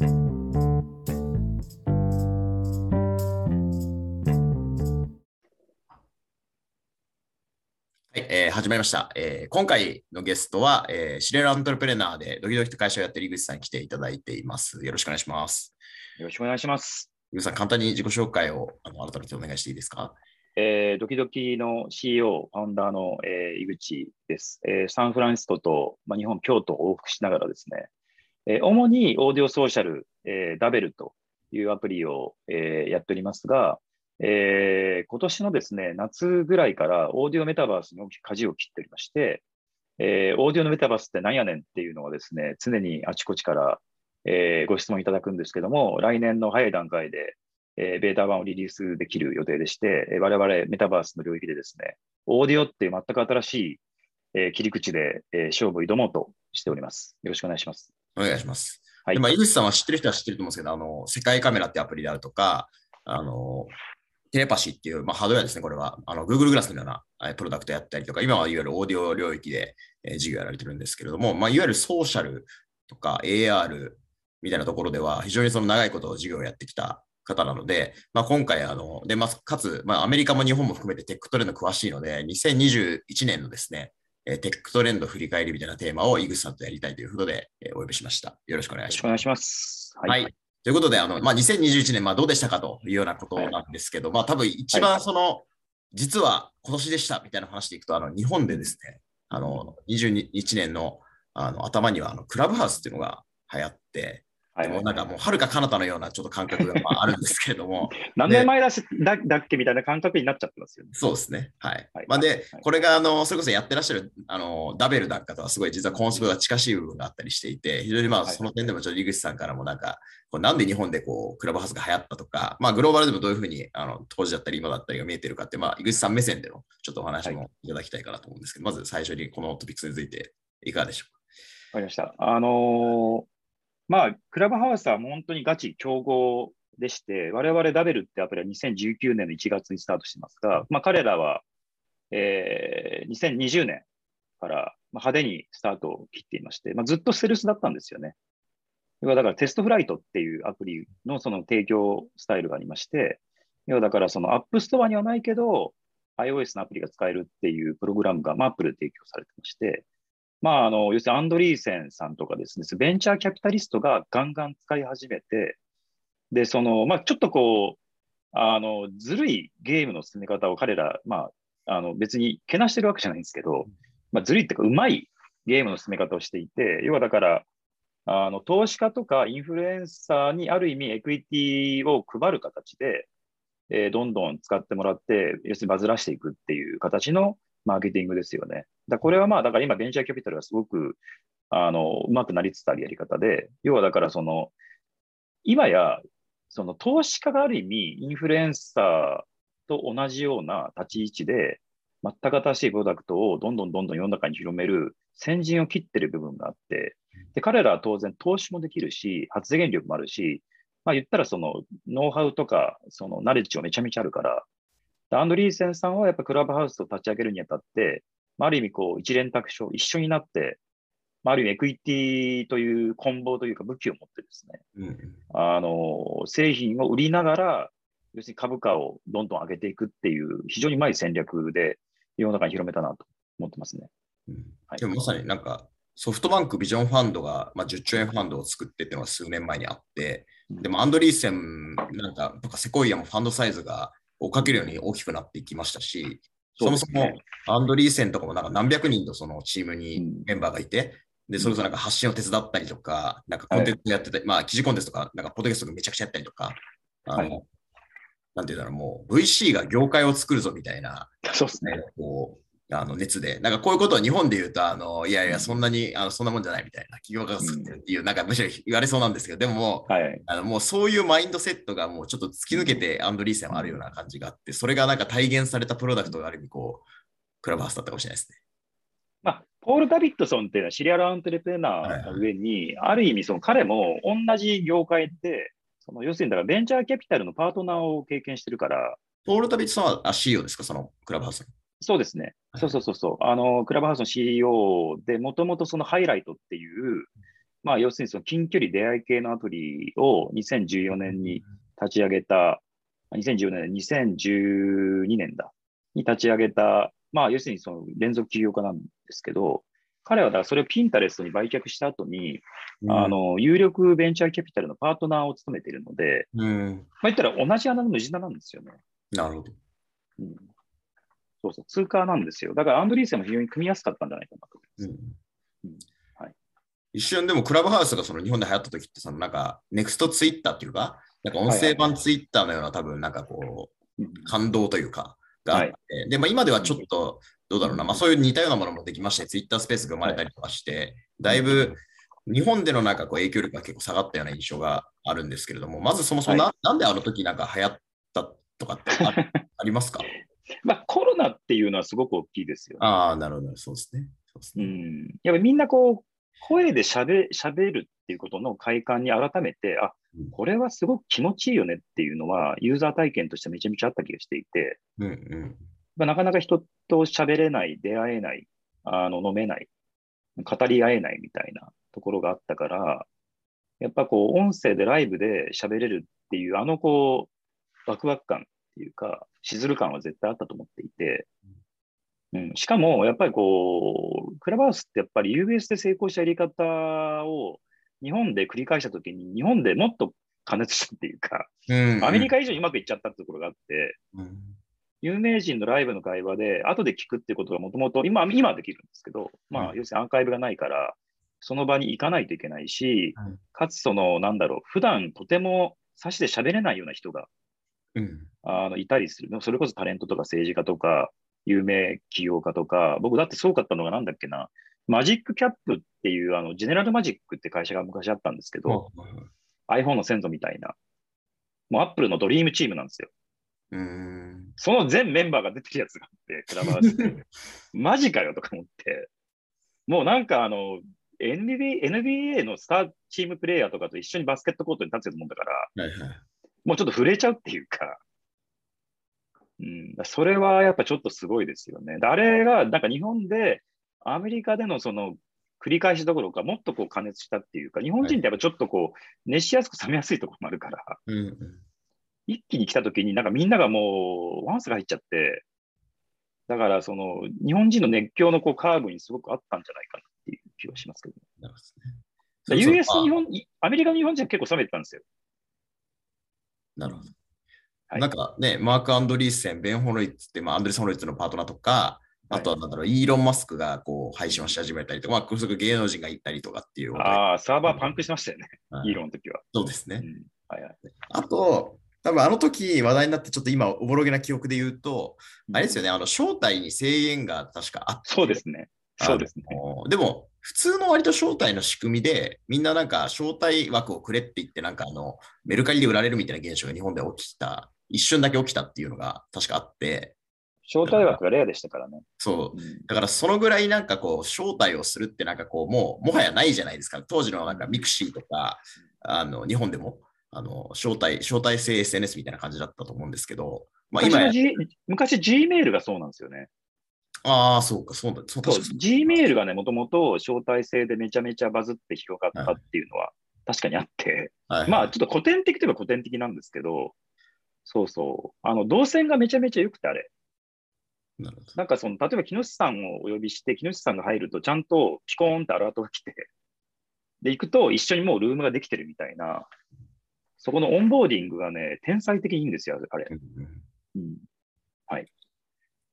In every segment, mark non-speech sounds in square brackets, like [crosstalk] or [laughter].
はい、えー始まりました、えー今回のゲストは、えーシレルアントレプレナーでドキドキと会社をやっている井口さんに来ていただいています。よろしくお願いします。よろしくお願いします。井口さん、簡単に自己紹介をあの改めてお願いしていいですか？えードキドキの CEO、ファウンダーの、えー井口です、えーサンフランシスコと、まあ、日本、京都を往復しながらですね、え主にオーディオソーシャル、えダベルというアプリを、えやっておりますが、えー今年のですね、夏ぐらいからオーディオメタバースに大きく舵を切っておりまして、えーオーディオのメタバースって何やねんっていうのはですね、常にあちこちから、えーご質問いただくんですけども、来年の早い段階で、えベータ版をリリースできる予定でして、えー我々メタバースの領域でですね、オーディオっていう全く新しい、え切り口で、え勝負を挑もうとしております。よろしくお願いします。お願いします。はいでまあ、井口さんは知ってる人は知ってると思うんですけど、あの世界カメラってアプリであるとか、あのテレパシーっていう、まあ、ハードウェアですね、これは。あの Google グラスのようなえープロダクトやったりとか、今はいわゆるオーディオ領域で、えー事業やられてるんですけれども、まあ、いわゆるソーシャルとか AR みたいなところでは、非常にその長いこと事業をやってきた方なので、まあ、今回あの、でまあ、かつ、まあ、アメリカも日本も含めてテックトレンド詳しいので、2021年のですね、えーテックトレンド振り返りみたいなテーマを井口さんとやりたいということで、えーお呼びしました。よろしくお願いしますお。願いします。ははい。ということで、あの、まあ、2021年、まあ、どうでしたかというようなことなんですけど、まあ、多分一番その、実は今年でしたみたいな話でいくと、あの、日本でですね、あの、21年のあの頭には、あの、クラブハウスっていうのが流行って、はいもうなんかもう、はるか彼方のようなちょっと感覚がまああるんですけれども、[laughs] 何年前だしだだっけみたいな感覚になっちゃってますよね。そうですね。はい。はいまあ、ではい、これが、あの、それこそやってらっしゃる、あの、ダベルなんかとはすごい実はコンセプトが近しい部分があったりしていて、非常にまあ、はいその点でもちょっと井口さんからもなんか、こうなんで日本でこう、クラブハウスが流行ったとか、まあ、グローバルでもどういうふうに、あの、当時だったり今だったりが見えてるかって、まあ、井口さん目線でのちょっとお話もいただきたいかなと思うんですけど、まず最初にこのトピックスについていかがでしょわかりました。あのーまあ、クラブハウスは本当にガチ競合でして、我々ダベルってアプリは2019年の1月にスタートしてますが、まあ、彼らは、えー2020年からまあ派手にスタートを切っていまして、まあ、ずっとステルスだったんですよね。要はだから TestFlight っていうアプリのその提供スタイルがありまして、要はだからその App Store にはないけど、iOS のアプリが使えるっていうプログラムが、まあ、Apple で提供されてまして、まあ、あの、要するにアンドリーセンさんとかですね、ベンチャーキャピタリストがガンガン使い始めて、で、その、まあ、ちょっとこう、あの、ずるいゲームの進め方を彼ら、まあ、あの、別にけなしてるわけじゃないんですけど、まあ、ずるいっていうか、うまいゲームの進め方をしていて、要はだから、あの、投資家とかインフルエンサーにある意味エクイティを配る形で、えーどんどん使ってもらって、要するにバズらしていくっていう形のマーケティングですよね。だこれはまあ、だから今、ベンチャーキャピタルがすごく、あの、うまくなりつつあるやり方で、要はだからその、今や、その投資家がある意味、インフルエンサーと同じような立ち位置で、全く新しいプロダクトをどんどんどんどん世の中に広める先陣を切ってる部分があって、で、彼らは当然投資もできるし、発言力もあるし、まあ言ったらそのノウハウとか、そのナレッジがめちゃめちゃあるから、アンドリーセンさんはやっぱクラブハウスを立ち上げるにあたって、まあ、ある意味こう一連卓上、一緒になって、まあ、ある意味エクイティという棍棒というか武器を持ってですね、う。うんあの、製品を売りながら、要するに株価をどんどん上げていくっていう非常にうまい戦略で世の中に広めたなと思ってますね。うんはいでもまさになんか、ソフトバンクビジョンファンドが、まあ、10兆円ファンドを作ってっていうのが数年前にあって、でもアンドリーセンなんかとかセコイアもファンドサイズが追っかけるように大きくなっていきましたし、そもそもねアンドリーセンとかもなんか何百人のそのチームにうん。メンバーがいて、で、それこそなんか発信を手伝ったりとか、なんかコンテンツやってたり、まあ記事コンテンツとか、なんかポッドキャストとかめちゃくちゃやったりとか、あの、はい。なんていうんだろう、もう VC が業界を作るぞみたいな、そうですね。こう、あの熱で、なんかこういうことを日本で言うと、あのいやいや、そんなに、あのそんなもんじゃないみたいな、企業家が作ってるっていう、なんかむしろ言われそうなんですけど、でももう、はい。あのもうそういうマインドセットがもうちょっと突き抜けてアンドリーセンはあるような感じがあって、それがなんか体現されたプロダクトがある意味こう、クラブハウスだったかもしれないですね。まあ、ポール・ダビッドソンっていうのはシリアルアントレプレナーの上に、ある意味、その彼も同じ業界で、その要するにだからベンチャーキャピタルのパートナーを経験してるから、ポール・タビットさんはあ CEO ですか、そのクラブハウスの。そうですね。はいそうそうそうそう。あの、クラブハウスの CEO で、もともとそのハイライトっていう、まあ、要するにその近距離出会い系のアプリを2014年に立ち上げた、2014年、2012年だ、に立ち上げた、まあ、要するにその連続起業家なんですけど、彼はだからそれをピンタレストに売却した後に、うんあ、の、有力ベンチャーキャピタルのパートナーを務めているので、うん。まあ、言ったら同じ穴の無地なんですよね。なるほど。うん。そうそう、通貨なんですよ。だからアンドリーセンも非常に組みやすかったんじゃないかなと。思います。うん。うん。はい。一瞬でもクラブハウスがその日本で流行った時ってそのなんかネクストツイッターっていうか、なんか音声版ツイッターのような多分なんかこううん感動というかがあって、で、まあ今ではちょっとどうだろうな、まあそういう似たようなものもできまして、ツイッタースペースが生まれたりとかして、だいぶ日本でのなんかこう影響力が結構下がったような印象があるんですけれども、まずそもそもな,、はなんであの時なんか流行ったとかってあありますか？まあ、コロナっていうのはすごく大きいですよね。ああ、なるほど、そうですね。そうですうねん。やっぱりみんなこう、声で喋喋るっていうことの快感に改めて、あうん、これはすごく気持ちいいよねっていうのは、ユーザー体験としてめちゃめちゃあった気がしていて、うんうん。まあ、なかなか人と喋れない、出会えない、あの飲めない、語り合えないみたいなところがあったから、やっぱこう、音声でライブで喋れるっていう、あのこう、ワクワク感っていうか、しずる感は絶対あったと思っていて、うん、しかも、やっぱりこう、クラブハウスってやっぱり UBS で成功したやり方を日本で繰り返したときに、日本でもっと加熱したっていうか、うん。アメリカ以上にうまくいっちゃったってところがあって、うん。有名人のライブの会話で、後で聞くってことがもともと、今、今はできるんですけど、まあ、うん。要するにアーカイブがないから、その場に行かないといけないしうん、かつその、なんだろう、普段とても差しで喋れないような人がうんあのいたりする。それこそタレントとか政治家とか、有名起業家とか、僕だってすごかったのがなんだっけな、マジックキャップっていう、あの、ジェネラルマジックって会社が昔あったんですけど、iPhone の先祖みたいな、もうアップルのドリームチームなんですよ。うんその全メンバーが出てるやつがあって、クラブハウスで。[laughs] マジかよとか思って。もうなんかあの、NBA, NBA のスターチームプレイヤーとかと一緒にバスケットコートに立つようなもんだから、はいはいもうちょっと触れちゃうっていうか、うん、それはやっぱちょっとすごいですよね。であれがなんか日本で、アメリカでのその繰り返しどころか、もっとこう加熱したっていうか、日本人ってやっぱちょっとこう、熱しやすく冷めやすいところもあるから、うんうん一気に来た時になんかみんながもうワンスが入っちゃって、だからその日本人の熱狂のこうカーブにすごくあったんじゃないかなっていう気はしますけど、ね US と日本、アメリカの日本人は結構冷めてたんですよ。なるほど。はいなんかね、マーク・アンドリーセン、ベン・ホロイッツって、まあ、アンドリーセン・ホロイッツのパートナーとか、はいあとはなんだろう、イーロン・マスクがこう配信をし始めたりとか、まあ、そこ芸能人が行ったりとかっていうああ、サーバーパンクしましたよね、はいイーロンの時は。そうですね。うんはいはい、あと、多分あの時話題になって、ちょっと今、おぼろげな記憶で言うと、あれですよね、あの招待に制限が確かあって、そうですね。そうですね。でも、普通の割と招待の仕組みで、みんななんか招待枠をくれって言って、なんかあの、メルカリで売られるみたいな現象が日本で起きた、一瞬だけ起きたっていうのが確かあって、招待枠がレアでしたからね。そう。うん。だからそのぐらいなんかこう、招待をするってなんかこう、もう、もはやないじゃないですか。当時のなんか mixi とか、あの、日本でも、あの、招待、招待制 SNS みたいな感じだったと思うんですけど、まあ今や、昔の G、昔 Gmail がそうなんですよね。ああ、そうか、そうだ、そうそう確かに。Gmail がね、もともと招待制でめちゃめちゃバズって広がったっていうのは確かにあって、はい。まあちょっと古典的といえば古典的なんですけど、そうそう。あの、動線がめちゃめちゃ良くてあれ。なるほど。なんかその、例えば木下さんをお呼びして、木下さんが入るとちゃんとピコーンってアラートが来て、で、行くと一緒にもうルームができてるみたいな、そこのオンボーディングがね、天才的にいいんですよ、あれ。うんうんうん、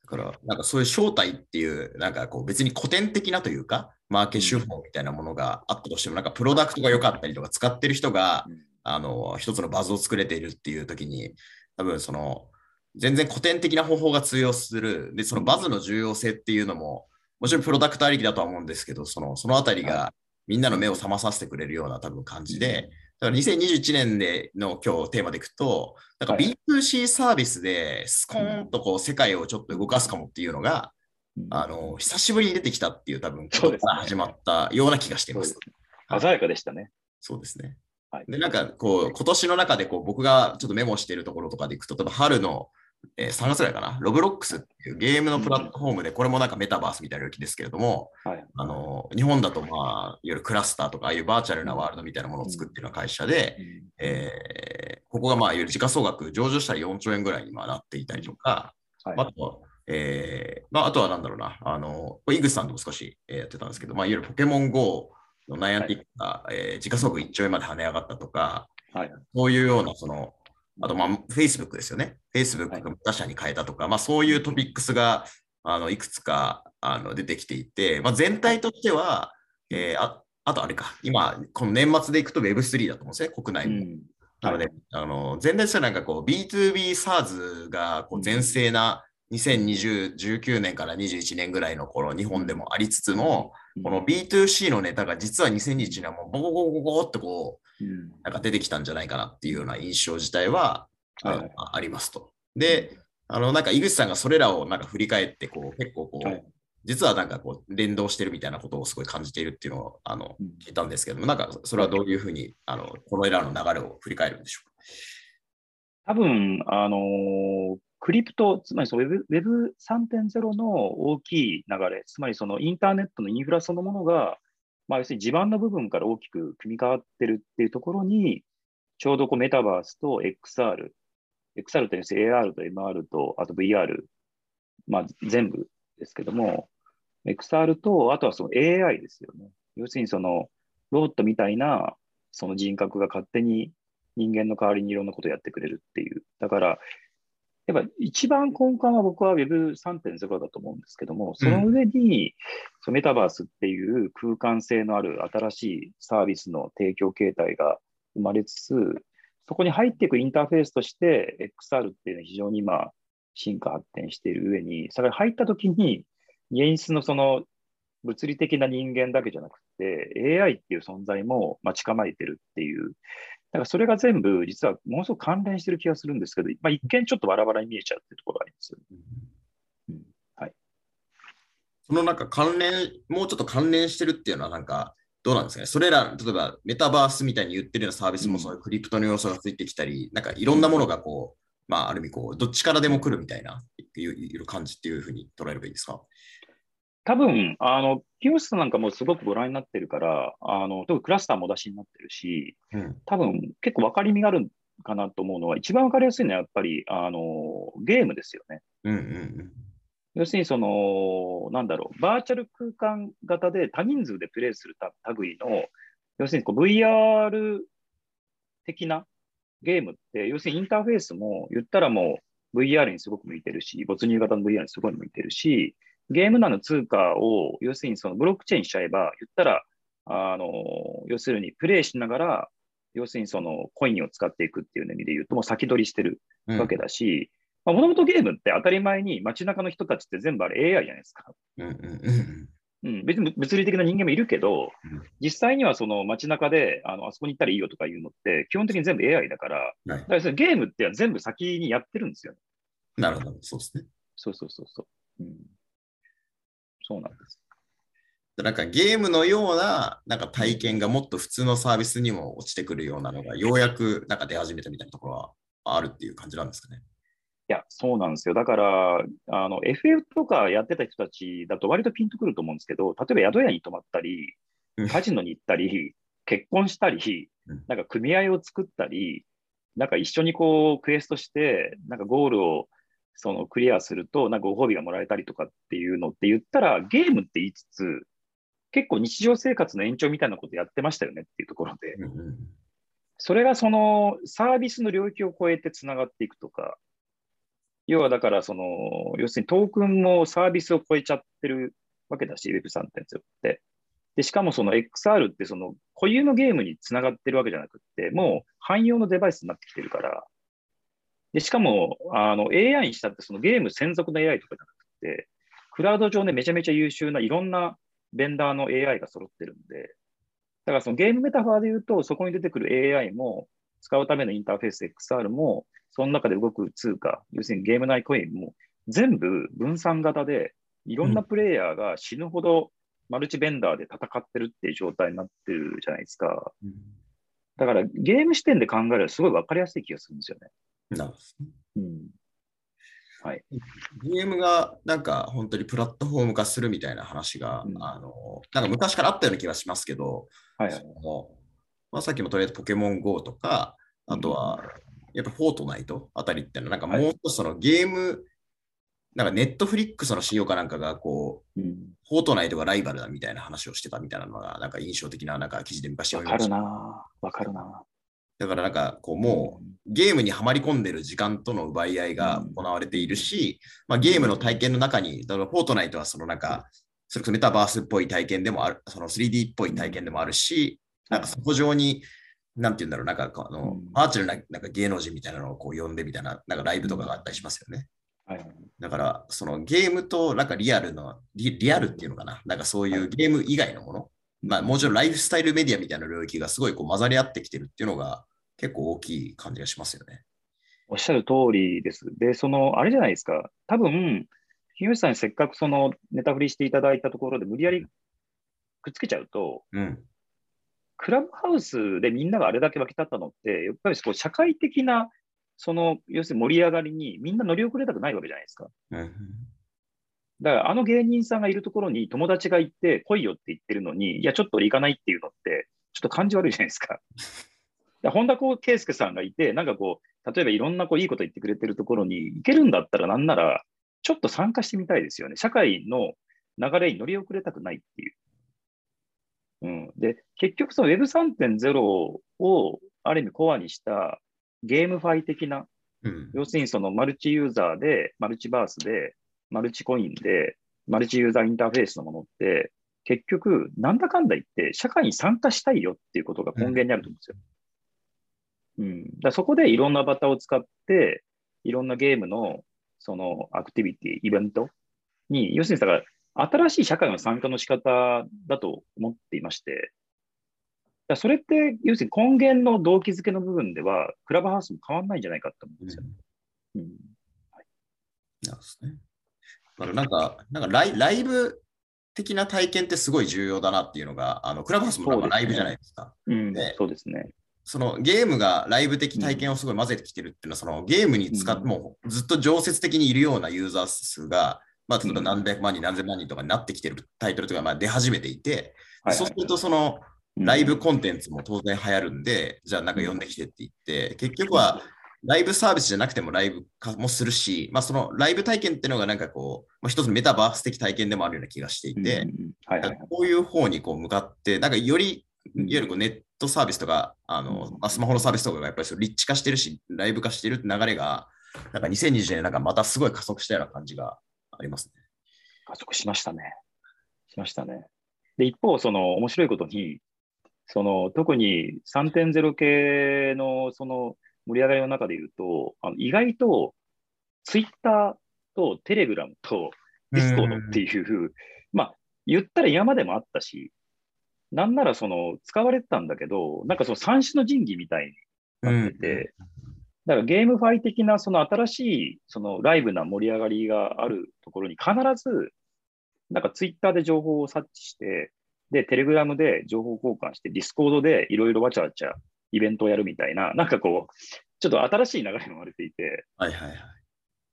だから、なんかそういう招待っていう、なんかこう別に古典的なというか、マーケ手法みたいなものがあったとしても、なんかプロダクトが良かったりとか、使ってる人が、あの、一つのバズを作れているっていう時に、多分その、全然古典的な方法が通用する。で、そのバズの重要性っていうのも、もちろんプロダクトありきだとは思うんですけど、その、そのあたりがみんなの目を覚まさせてくれるような多分感じで、だから2021年での今日テーマでいくと、なんかはい B2C サービスでスコーンとこう世界をちょっと動かすかもっていうのが、うんあの、久しぶりに出てきたっていう多分、ことから始まったような気がしています。鮮やかでしたね。そうですね。はい。で、なんかこう、今年の中でこう僕がちょっとメモしているところとかでいくと、例えば春のえー3月ぐらいかな、ロブロックスっていうゲームのプラットフォームで、これもなんかメタバースみたいな領域ですけれども、はい。あの日本だと、まあ、いわゆるクラスターとか、ああいうバーチャルなワールドみたいなものを作ってるような会社で、えーここが、まあ、いわゆる時価総額、上場したら4兆円ぐらいにまあなっていたりとか、はい。あと、えーまあ、あとはなんだろうな、あの、井口さんとも少し、えーやってたんですけど、まあ、いわゆるポケモン GO のナイアンティックが、えー時価総額1兆円まで跳ね上がったとか、はい。そういうような、その、あと、まあ、Facebook ですよね。Facebook が他社に変えたとか、まあ、そういうトピックスが、あの、いくつか、あの、出てきていて、まあ、全体としては、えーあ、あとあれか、今、この年末でいくと Web3 だと思うんですね、国内も。うん。なので、あの全体としてはなんかこう B2B SARS がこう全盛な2019年から21年ぐらいの頃日本でもありつつも、この B2C のネタが実は2021年はもうボコボコボコってこううん。なんか出てきたんじゃないかなっていうような印象自体はありますと。で、あのなんか井口さんがそれらをなんか振り返ってこう結構こう、はい。実はなんかこう連動してるみたいなことをすごい感じているっていうのをあのうん。聞いたんですけども、なんかそれはどういうふうにあのこのらの流れを振り返るんでしょうか？多分、あのークリプト、つまりその Web3.0 の大きい流れ、つまりそのインターネットのインフラそのものが、まあ、要するに地盤の部分から大きく組み替わってるっていうところに、ちょうどこうメタバースと XR、XR というのは AR と MR と、あと VR、まあ、全部ですけども、XR と、あとはその AI ですよね。要するにそのロボットみたいなその人格が勝手に人間の代わりにいろんなことをやってくれるっていう。だから、やっぱ一番根幹は僕は Web3.0 だと思うんですけども、その上に、そのメタバースっていう空間性のある新しいサービスの提供形態が生まれつつ、そこに入っていくインターフェースとして XR っていうのは非常に今進化発展している上に、それが入った時に現実のその物理的な人間だけじゃなくて AI っていう存在も待ち構えてるっていう、だからそれが全部実はものすごく関連してる気がするんですけど、まあ、一見ちょっとバラバラに見えちゃうっていうところがありますよね。うんはい、そのなんか関連、もうちょっと関連してるっていうのはなんかどうなんですかね。それら、例えばメタバースみたいに言ってるようなサービスもうんそういうクリプトの要素がついてきたり、なんかいろんなものがこう、まあある意味こう、どっちからでも来るみたいな、いう感じっていうふうに捉えればいいですか？多分、あの、清須さんなんかもすごくご覧になってるから、あの、特にクラスターもお出しになってるし、うん。多分結構分かりみがあるかなと思うのは、一番分かりやすいのはやっぱり、あの、ゲームですよね。うんうん要するにその、なんだろう、バーチャル空間型で多人数でプレイするた類の、要するにこう VR 的なゲームって、要するにインターフェースも言ったらもう VR にすごく向いてるし、没入型の VR にすごい向いてるし、ゲーム内の通貨を、要するにそのブロックチェーンしちゃえば、言ったら、あの、要するにプレイしながら、要するにそのコインを使っていくっていう意味で言うと、もう先取りしてるうん。わけだし、もともとゲームって当たり前に街中の人たちって全部あれ AI じゃないですか。うんうんうんうん、別に物理的な人間もいるけどうん、実際にはその街中であのあそこに行ったらいいよとかいうのって、基本的に全部 AI だから、だからそれゲームって全部先にやってるんですよね。なるほど、そうですね。そうそうそうそう。うん、そうなんです。なんかゲームのようななんか体験がもっと普通のサービスにも落ちてくるようなのがようやくなんか出始めたみたいなところはあるっていう感じなんですかね。いや、そうなんですよ。だから、あの、FF とかやってた人たちだと割とピンとくると思うんですけど、例えば宿屋に泊まったりうん、カジノに行ったり、結婚したりうん、なんか組合を作ったり、なんか一緒にこうクエストして、なんかゴールをそのクリアすると、なんかご褒美がもらえたりとかっていうのって言ったら、ゲームって言いつつ、結構日常生活の延長みたいなことやってましたよねっていうところで、それがそのサービスの領域を超えてつながっていくとか、要はだからその、要するにトークンもサービスを超えちゃってるわけだし、Web3.0 って。で、しかもその XR ってその固有のゲームにつながってるわけじゃなくって、もう汎用のデバイスになってきてるから、で、しかもあの AI にしたってそのゲーム専属の AI とかじゃなくて、クラウド上でめちゃめちゃ優秀ないろんなベンダーの AI が揃ってるんで、だからそのゲームメタファーで言うと、そこに出てくる AI も、使うためのインターフェース XR も、その中で動く通貨、要するにゲーム内コインも、全部分散型で、いろんなプレイヤーが死ぬほどマルチベンダーで戦ってるっていう状態になってるじゃないですか。うんだからゲーム視点で考えればすごい分かりやすい気がするんですよね。なるほど。うん。はい。ゲームがなんか本当にプラットフォーム化するみたいな話が、うんあのなんか昔からあったような気がしますけど、はいはいそ。のまあ、さっきもとりあえずポケモン GO とか、あとはやっぱフォートナイトあたりっていうのは、なんかもう少しそのゲーム、なんかネットフリックスの CEO かなんかがこう、うん。フォートナイトがライバルだみたいな話をしてたみたいなのが、なんか印象的ななんか記事で昔わ読みました。かるなわかるなだからなんかこうもうゲームにはまり込んでる時間との奪い合いが行われているし、まあ、ゲームの体験の中に、だからフォートナイトはそのなんか、それこそメタバースっぽい体験でもある、その 3D っぽい体験でもあるし、なんかそこ上に、なんて言うんだろう、なんかあのうん、バーチャルななんか芸能人みたいなのをこう呼んでみたいな、なんかライブとかがあったりしますよね。はいはい。だから、そのゲームとなんかリアルの、リリアルっていうのかな、なんかそういうゲーム以外のもの、まあもちろんライフスタイルメディアみたいな領域がすごいこう混ざり合ってきてるっていうのが結構大きい感じがしますよね。おっしゃる通りです。で、その、あれじゃないですか。多分、木内さんにせっかくそのネタ振りしていただいたところで無理やりくっつけちゃうと、うん。クラブハウスでみんながあれだけ沸き立ったのって、やっぱりこう社会的な、その、要するに盛り上がりにみんな乗り遅れたくないわけじゃないですか。うん。だからあの芸人さんがいるところに友達が行って来いよって言ってるのに、いや、ちょっと俺行かないっていうのって、ちょっと感じ悪いじゃないですか。[laughs] 本田圭佑さんがいて、なんかこう、例えばいろんなこういいこと言ってくれてるところに行けるんだったら、なんなら、ちょっと参加してみたいですよね。社会の流れに乗り遅れたくないっていう。うん、で、結局その Web3.0 をある意味コアにしたゲームファイ的なうん。要するにそのマルチユーザーで、マルチバースで、マルチコインで、マルチユーザーインターフェースのものって、結局、なんだかんだ言って、社会に参加したいよっていうことが根源にあると思うんですよ。うん。だそこでいろんなアバターを使って、いろんなゲームの、そのアクティビティ、イベントに、要するにだから、新しい社会の参加の仕方だと思っていまして、だそれって、要するに根源の動機づけの部分では、クラブハウスも変わらないんじゃないかと思うんですよ。うんなんですね。だからなんか、なんかライライブ的な体験ってすごい重要だなっていうのが、あのクラブハウスもなんかライブじゃないですか。うんねそうですね。そのゲームがライブ的体験をすごい混ぜてきてるっていうのは、そのゲームに使って、うん。もうずっと常設的にいるようなユーザー数が、まあ、例えば何百万人、何千万人とかになってきてるタイトルとかがまあ出始めていて、はいそうするとそのうん。ライブコンテンツも当然流行るんで、じゃあなんか呼んできてって言って、結局はライブサービスじゃなくてもライブ化もするし、まあそのライブ体験っていうのがなんかこう、まあ、一つのメタバース的体験でもあるような気がしていて、こういう方にこう向かって、なんかより、いうんわゆるこうネットサービスとか、あのうんまあ、スマホのサービスとかがやっぱりそうリッチ化してるし、ライブ化してるって流れが、なんか2020年なんかまたすごい加速したような感じがありますね。加速しましたね。しましたね。で、一方、その面白いことに、その特に3.0系のその盛り上がりの中で言うと、あの意外とツイッターと Telegram と Discord っていう、まあ、言ったら今までもあったし、なんならその使われてたんだけど、なんかその三種の神器みたいになってて、だから GameFi 的なその新しいそのライブな盛り上がりがあるところに必ず、なんかツイッターで情報を察知して、で、テレグラムで情報交換して、ディスコードでいろいろわちゃわちゃイベントをやるみたいな、なんかこう、ちょっと新しい流れが生まれていて、はいはいはい。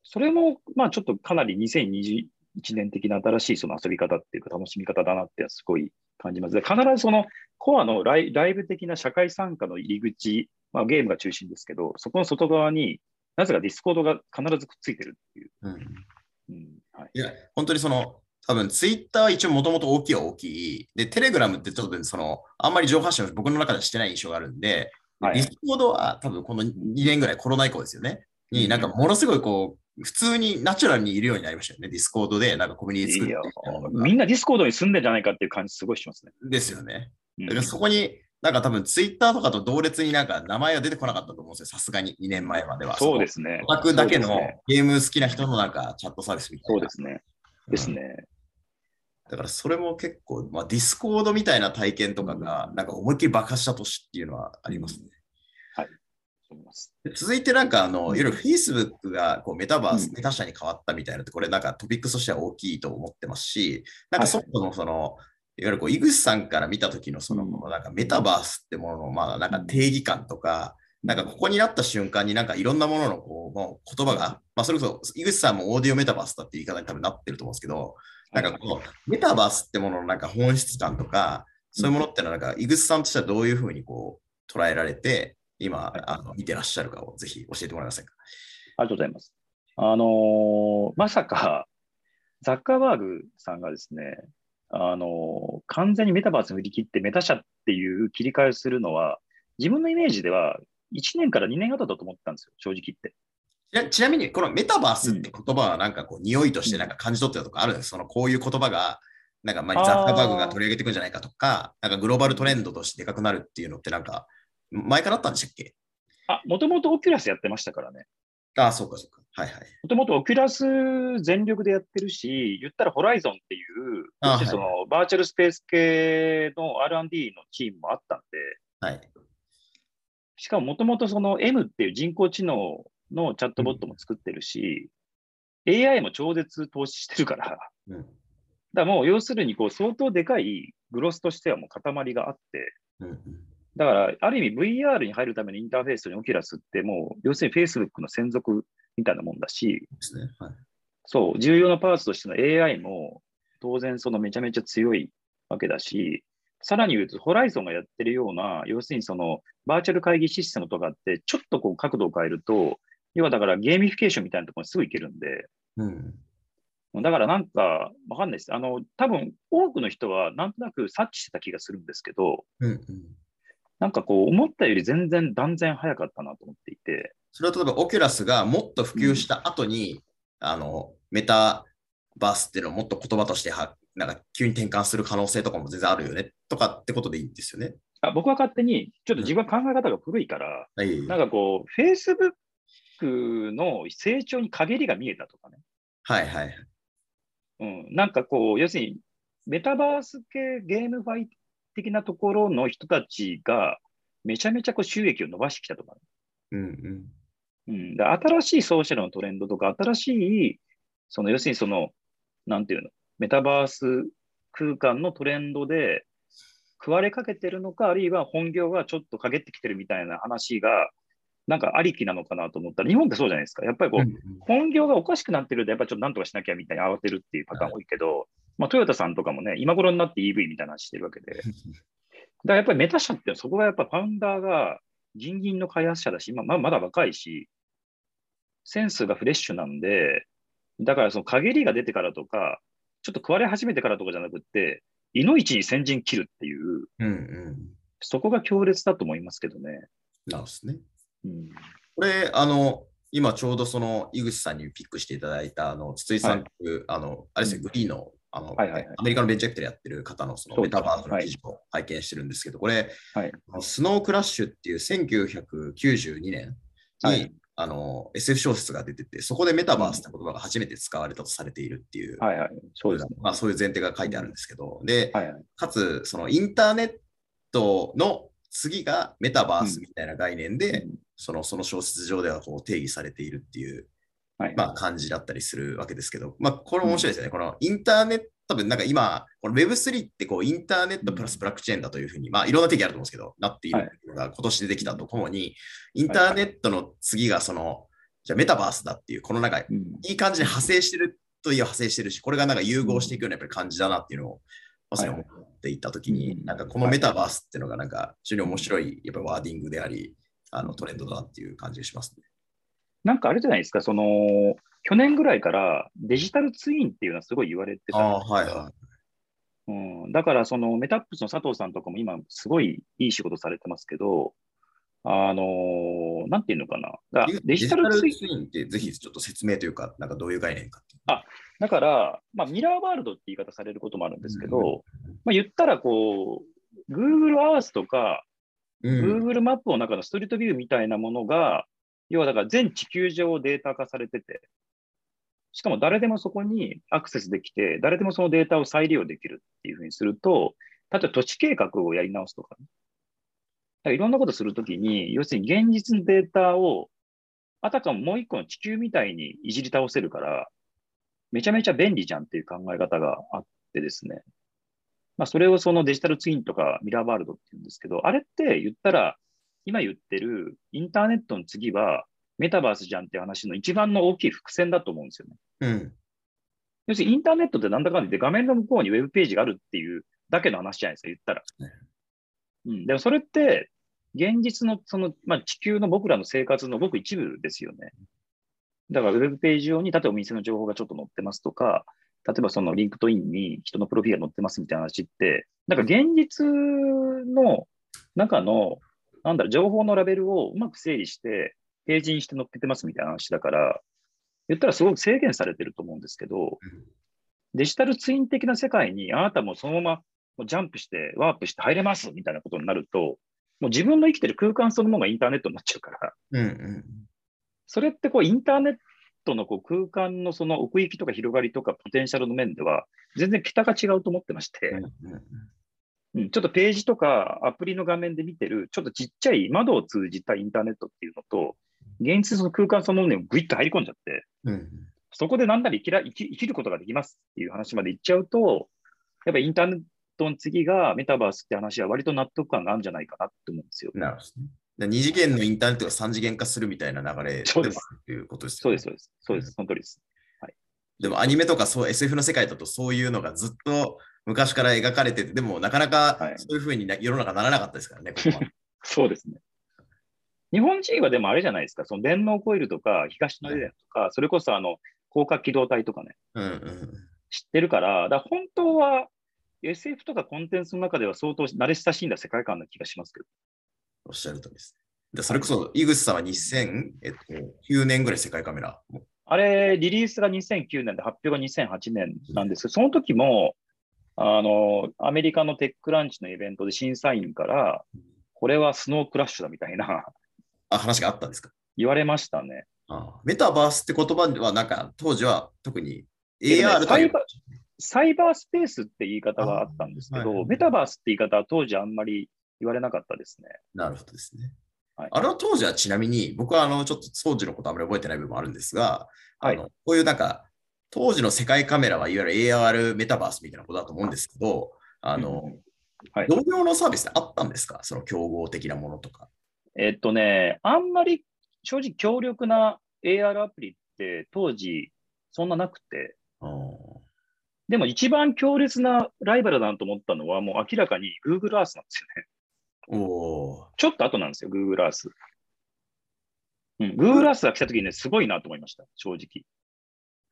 それも、まあちょっとかなり2021年的な新しいその遊び方っていうか楽しみ方だなってすごい感じます。で必ずそのコアのライライブ的な社会参加の入り口、まあゲームが中心ですけど、そこの外側になぜかディスコードが必ずくっついてるっていう。うんうんはい、いや、本当にその、多分ツイッターは一応もともと大きいは大きい。で、テレグラムってちょっとその、あんまり情報発信を僕の中ではしてない印象があるんで、はいディスコードは多分この2年ぐらいコロナ以降ですよね。になんかものすごいこう、普通にナチュラルにいるようになりましたよね。ディスコードでなんかコミュニティ作ってみんなディスコードに住んでんじゃないかっていう感じすごいしますね。ですよね。うんだからそこに、なんか多分ツイッターとかと同列になんか名前は出てこなかったと思うんですよ。さすがに2年前までは。そうですね。オタクだけのゲーム好きな人のなんかチャットサービスみたいな。そうですね。ですね。だからそれも結構、まあ、ディスコードみたいな体験とかが、なんか思いっきり爆発した年っていうのはありますね。そう思い続いてなんか、あの、いうん。わゆる Facebook がこうメタバース、うん。メタ社に変わったみたいなって、これなんかトピックスとしては大きいと思ってますし、なんかそもそもその、いわゆるこう、井口さんから見た時のその、うん。なんかメタバースってものの、まあなんか定義感とか、なんかここになった瞬間になんかいろんなもののこう、もう言葉が、まあそれこそ井口さんもオーディオメタバースだって言い方に多分なってると思うんですけど、なんかこのメタバースってもののなんか本質感とか、そういうものってのはなんか井口さんとしてはどういうふうにこう捉えられて、今、あの見てらっしゃるかをぜひ教えてもらえませんか？ありがとうございます。あのーまさか、ザッカーバーグさんがですね、あのー完全にメタバースに振り切ってメタ社っていう切り替えをするのは、自分のイメージでは1年から2年後だと思ったんですよ、正直言って。ちなちなみに、このメタバースって言葉はなんかこう、匂いとしてなんか感じ取ってたとかあるんです。そのこういう言葉が、なんかまあザッカーバーグが取り上げていくんじゃないかとか、なんかグローバルトレンドとしてでかくなるっていうのってなんか、前からあったんでしたっけ？あ、もともとオキュラスやってましたからね。ああ、そうかそうか。はいはい。もともとオキュラス全力でやってるし、言ったらホライゾンっていう、あはいそのバーチャルスペース系の R&D のチームもあったんで、はい。しかももともとその M っていう人工知能のチャットボットも作ってるし、AI も超絶投資してるから、だかうん。らもう要するにこう相当でかいグロスとしてはもう塊があって、うんうん。だからある意味 VR に入るためのインターフェースにオキュラスってもう要するに Facebook の専属みたいなもんだし、ね。はい。そう、重要なパーツとしての AI も当然そのめちゃめちゃ強いわけだし、さらに言うと、ホライゾンがやってるような、要するにそのバーチャル会議システムとかって、ちょっとこう角度を変えると、要はだからゲーミフィケーションみたいなところにすぐ行けるんで、うん。だからなんかわかんないです。あの、多分多くの人はなんとなく察知してた気がするんですけど、うんうん。なんかこう思ったより全然断然早かったなと思っていて、それは例えばオキュラスがもっと普及した後に、あの、メタバースっていうのをもっと言葉としては、なんか急に転換する可能性とかも全然あるよねとかってことでいいんですよね。あ僕は勝手に、ちょっと自分は考え方が古いから、はい。なんかこう、Facebook の成長に陰りが見えたとかね。はいはい。うん、なんかこう、要するに、メタバース系ゲームファイ的なところの人たちが、めちゃめちゃこう収益を伸ばしてきたとかね、うんうん。うん、で新しいソーシャルのトレンドとか、新しい、その要するにその、なんていうの、メタバース空間のトレンドで食われかけてるのか、あるいは本業がちょっと陰ってきてるみたいな話が、なんかありきなのかなと思ったら、日本ってそうじゃないですか。やっぱりこう、うん本業がおかしくなってると、やっぱりちょっとなんとかしなきゃみたいに慌てるっていうパターン多いけど、まあ、トヨタさんとかもね、今頃になって EV みたいな話してるわけで。だからやっぱりメタ社ってそこがやっぱファウンダーが人銀の開発者だし、まあ、まだ若いし、センスがフレッシュなんで、だからその陰りが出てからとか、ちょっと食われ始めてからとかじゃなくって、いの一に先陣切るっていう、うんうん。そこが強烈だと思いますけどね。なるほどね。うん、これ、あの、今ちょうどその井口さんにピックしていただいた、あの、筒井さんという、あの、あれですね、うんグリーの、あの、はいはいはいアメリカのベンチャーキャピタルやってる方のそのメタバースの記事を拝見してるんですけど、これ、はい。スノークラッシュっていう1992年に、はいあの SF 小説が出てて、そこでメタバースって言葉が初めて使われたとされているっていう、はいはい。そうですね。まあ、そういう前提が書いてあるんですけど、で、はいはい。かつ、そのインターネットの次がメタバースみたいな概念で、うん。そのその小説上ではこう定義されているっていう、はい。まあ、感じだったりするわけですけど、まあ、これ面白いですよね。このインターネット、多分なんか今、この Web3 ってこうインターネットプラスブラックチェーンだというふうに、まあいろんな定義あると思うんですけど、なっているのが今年出てきたとともに、インターネットの次がその、じゃあメタバースだっていう、このなんかいうん。い感じで派生してるといえば派生してるし、これがなんか融合していくようなやっぱり感じだなっていうのを、まさに思っていたときに、うん。なんかこのメタバースっていうのがなんか非常に面白いやっぱりワーディングであり、あのトレンドだなっていう感じがしますね。なんかあれじゃないですか、その、去年ぐらいからデジタルツインっていうのはすごい言われてたはいはうん、だから、そのメタップスの佐藤さんとかも今、すごいいい仕事されてますけど、あのーなんていうのかな？デジタルツインツインってぜひちょっと説明というか、なんかどういう概念かっていう。だから、まあ、ミラーワールドって言い方されることもあるんですけど、うんまあ、言ったら、こう、Google Earth とか、うん、Google マップの中のストリートビューみたいなものが、要はだから全地球上をデータ化されてて、しかも誰でもそこにアクセスできて、誰でもそのデータを再利用できるっていうふうにすると、例えば土地計画をやり直すとか,、ね、いろんなことするときに、要するに現実のデータをあたかももう一個の地球みたいにいじり倒せるから、めちゃめちゃ便利じゃんっていう考え方があってですね。まあ、それをそのデジタルツインとかミラーワールドって言うんですけど、あれって言ったら、今言ってるインターネットの次はメタバースじゃんって話の一番の大きい伏線だと思うんですよね。うん。要するにインターネットってなんだかんだで画面の向こうにウェブページがあるっていうだけの話じゃないですか、言ったら。うん、でもそれって、現実のその、まあ、地球の僕らの生活のごく一部ですよね。だからウェブページ上に、例えばお店の情報がちょっと載ってますとか、例えばそのリンクトインに人のプロフィールが載ってますみたいな話って、なんか現実の中の、なんだろ、情報のラベルをうまく整理して、ページにして載っけてますみたいな話だから、言ったらすごく制限されてると思うんですけど、デジタルツイン的な世界にあなたもそのままジャンプして、ワープして入れますみたいなことになると、もう自分の生きてる空間そのものがインターネットになっちゃうから、うんうん。それってこうインターネットのこう空間のその奥行きとか広がりとかポテンシャルの面では、全然桁が違うと思ってまして、うんうん、ちょっとページとかアプリの画面で見てる、ちょっとちっちゃい窓を通じたインターネットっていうのと、現実の空間そのものにグイッと入り込んじゃって、うん。そこでなんなら生きら生き生きることができますっていう話までいっちゃうと、やっぱりインターネットの次がメタバースって話は割と納得感があるんじゃないかなって思うんですよ。なるほどね。で二次元のインターネットが三次元化するみたいな流れそうであるということですよね。そうです、そうです。そうです。その通りです。でもアニメとかそう SF の世界だとそういうのがずっと昔から描かれてて、でもなかなかはいそういうふうにな世の中ならなかったですからね、こ。[laughs] そうですね。日本人はでもあれじゃないですか、その電脳コイルとか東のエデンとか、それこそあの広角機動隊とかね、うんうん知ってるから、だから本当は SF とかコンテンツの中では相当慣れ親しんだ世界観な気がしますけど。おっしゃるとりです。でそれこそ、井口さんは2009年ぐらい世界カメラ。あれ、リリースが2009年で発表が2008年なんですけど、その時も、あの、アメリカのテックランチのイベントで審査員から、これはスノークラッシュだみたいなあ、話があったんですか？言われましたね。あメタバースって言葉は、なんか当時は特に AR というサイバサイバースペースって言い方はあったんですけど、あはいメタバースって言い方は当時あんまり言われなかったですね。なるほどですね。はいあれは当時はちなみに、僕はあのちょっと当時のことあまり覚えてない部分もあるんですが、はいあのこういうなんか、当時の世界カメラはいわゆる AR メタバースみたいなことだと思うんですけど、あの、うんはい同様のサービスってあったんですか？その競合的なものとか。えっとね、あんまり正直強力な AR アプリって当時そんななくて、でも一番強烈なライバルだなと思ったのはもう明らかに Google Earth なんですよね。おーちょっと後なんですよ、Google Earth。うん、Google Earth が来た時にね、すごいなと思いました、正直。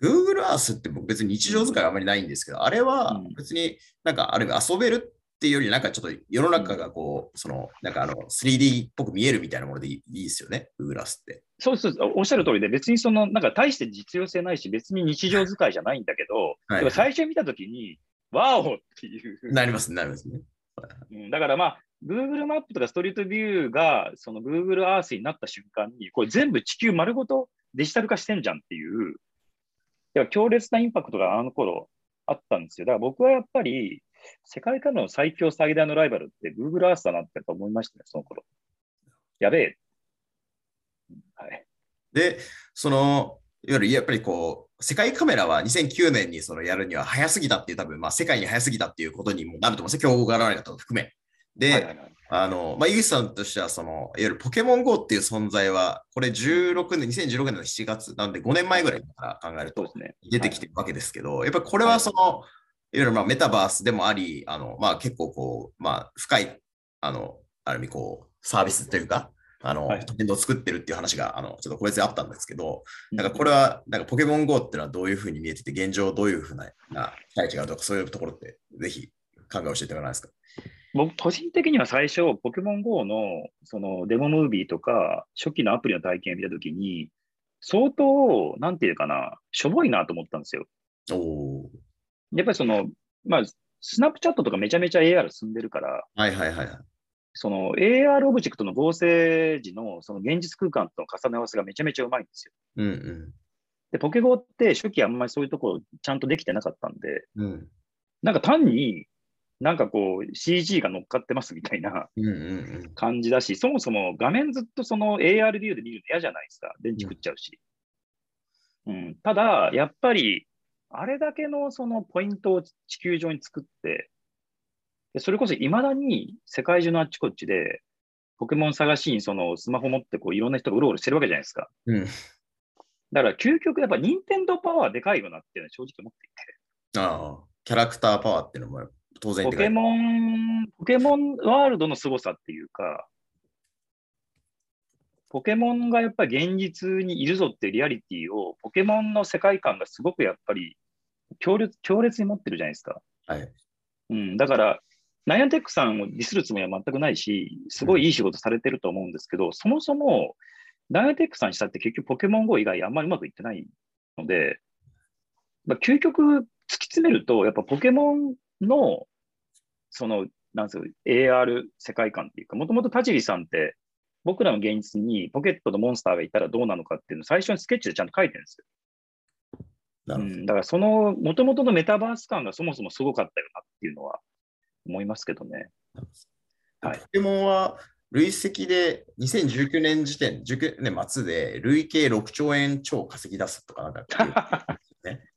Google Earth って僕別に日常使いはあまりないんですけど、あれはうん別になんかある意味遊べるっていうより、なんかちょっと世の中がこう、そのなんかあの 3D っぽく見えるみたいなものでいいいいですよね、Google Earth って。そうそうおっしゃる通りで、別にその、なんか大して実用性ないし、別に日常使いじゃないんだけど、はいでも最初見た時に、ワオっていう。なりますね、なりますね。うんだからまあ、Google マップとかストリートビューが、その Google Earth になった瞬間に、これ全部地球丸ごとデジタル化してんじゃんっていう、いや強烈なインパクトがあの頃あったんですよ。だから僕はやっぱり、世界からの最強最大のライバルって Google Earth だなってやっぱ思いましたね、その頃。やべえ。はい。で、その、いわゆるやっぱりこう、世界カメラは2009年にそのやるには早すぎたっていう、多分まあ世界に早すぎたっていうことにもなると思うんですよ、競合が現れたことを含め。で、はいはいはいあの、まあ、井口さんとしては、その、いわゆるポケモン GO っていう存在は、これ16年、2016年の7月なんで5年前ぐらいから考えると。出てきてるわけですけど、やっぱりこれはその、いわゆるまあメタバースでもあり、あの、まあ結構こう、まあ深い、あの、ある意味こう、サービスというか、あの、はいトレンドを作ってるっていう話が、あの、ちょっと個別であったんですけど、うんなんかこれは、なんかポケモン GO っていうのはどういうふうに見えてて、現状どういうふうな、な、期待値があるとか、そういうところって、ぜひ考えを教えてもらえますか？僕、個人的には最初、ポケモン GO のそのデモムービーとか、初期のアプリの体験を見たときに、相当、なんていうかな、しょぼいなと思ったんですよ。おおやっぱりその、まあ、スナップチャットとかめちゃめちゃ AR 進んでるから、はいはいはいはい。その AR オブジェクトの合成時のその現実空間との重ね合わせがめちゃめちゃうまいんですよ。うんうん。で、ポケゴって初期あんまりそういうところちゃんとできてなかったんで、うんなんか単になんかこう CG が乗っかってますみたいなうんうんうん。感じだし、そもそも画面ずっとその AR ビューで見るの嫌じゃないですか。電池食っちゃうし。うん、ただ、やっぱり、あれだけのそのポイントを地球上に作って、でそれこそ未だに世界中のあっちこっちで、ポケモン探しにそのスマホ持ってこういろんな人がうろうろしてるわけじゃないですか。うん。だから究極やっぱ任天堂パワーでかいよなっていうのは正直思っていて。ああ、キャラクターパワーっていうのも当然ポケモン、ポケモンワールドの凄さっていうか、ポケモンがやっぱり現実にいるぞっていうリアリティを、ポケモンの世界観がすごくやっぱり強烈強烈に持ってるじゃないですか。はい。うん、だから、ナイアンテックさんをディスるつもりは全くないし、すごいいい仕事されてると思うんですけど、そもそも、ナイアンテックさんにしたって結局ポケモン GO 以外あんまりうまくいってないので、まあ、究極突き詰めると、やっぱポケモンの、その、なんですよ、AR 世界観っていうか、もともと田尻さんって、僕らの現実にポケットのモンスターがいたらどうなのかっていうのを最初にスケッチでちゃんと書いてるんですよ。なるほど。うん、だからその元々のメタバース感がそもそもすごかったよなっていうのは思いますけどね。はいポケモンは累積で2019年時点、19年末で累計6兆円超稼ぎ出すとかなんかっていう [laughs]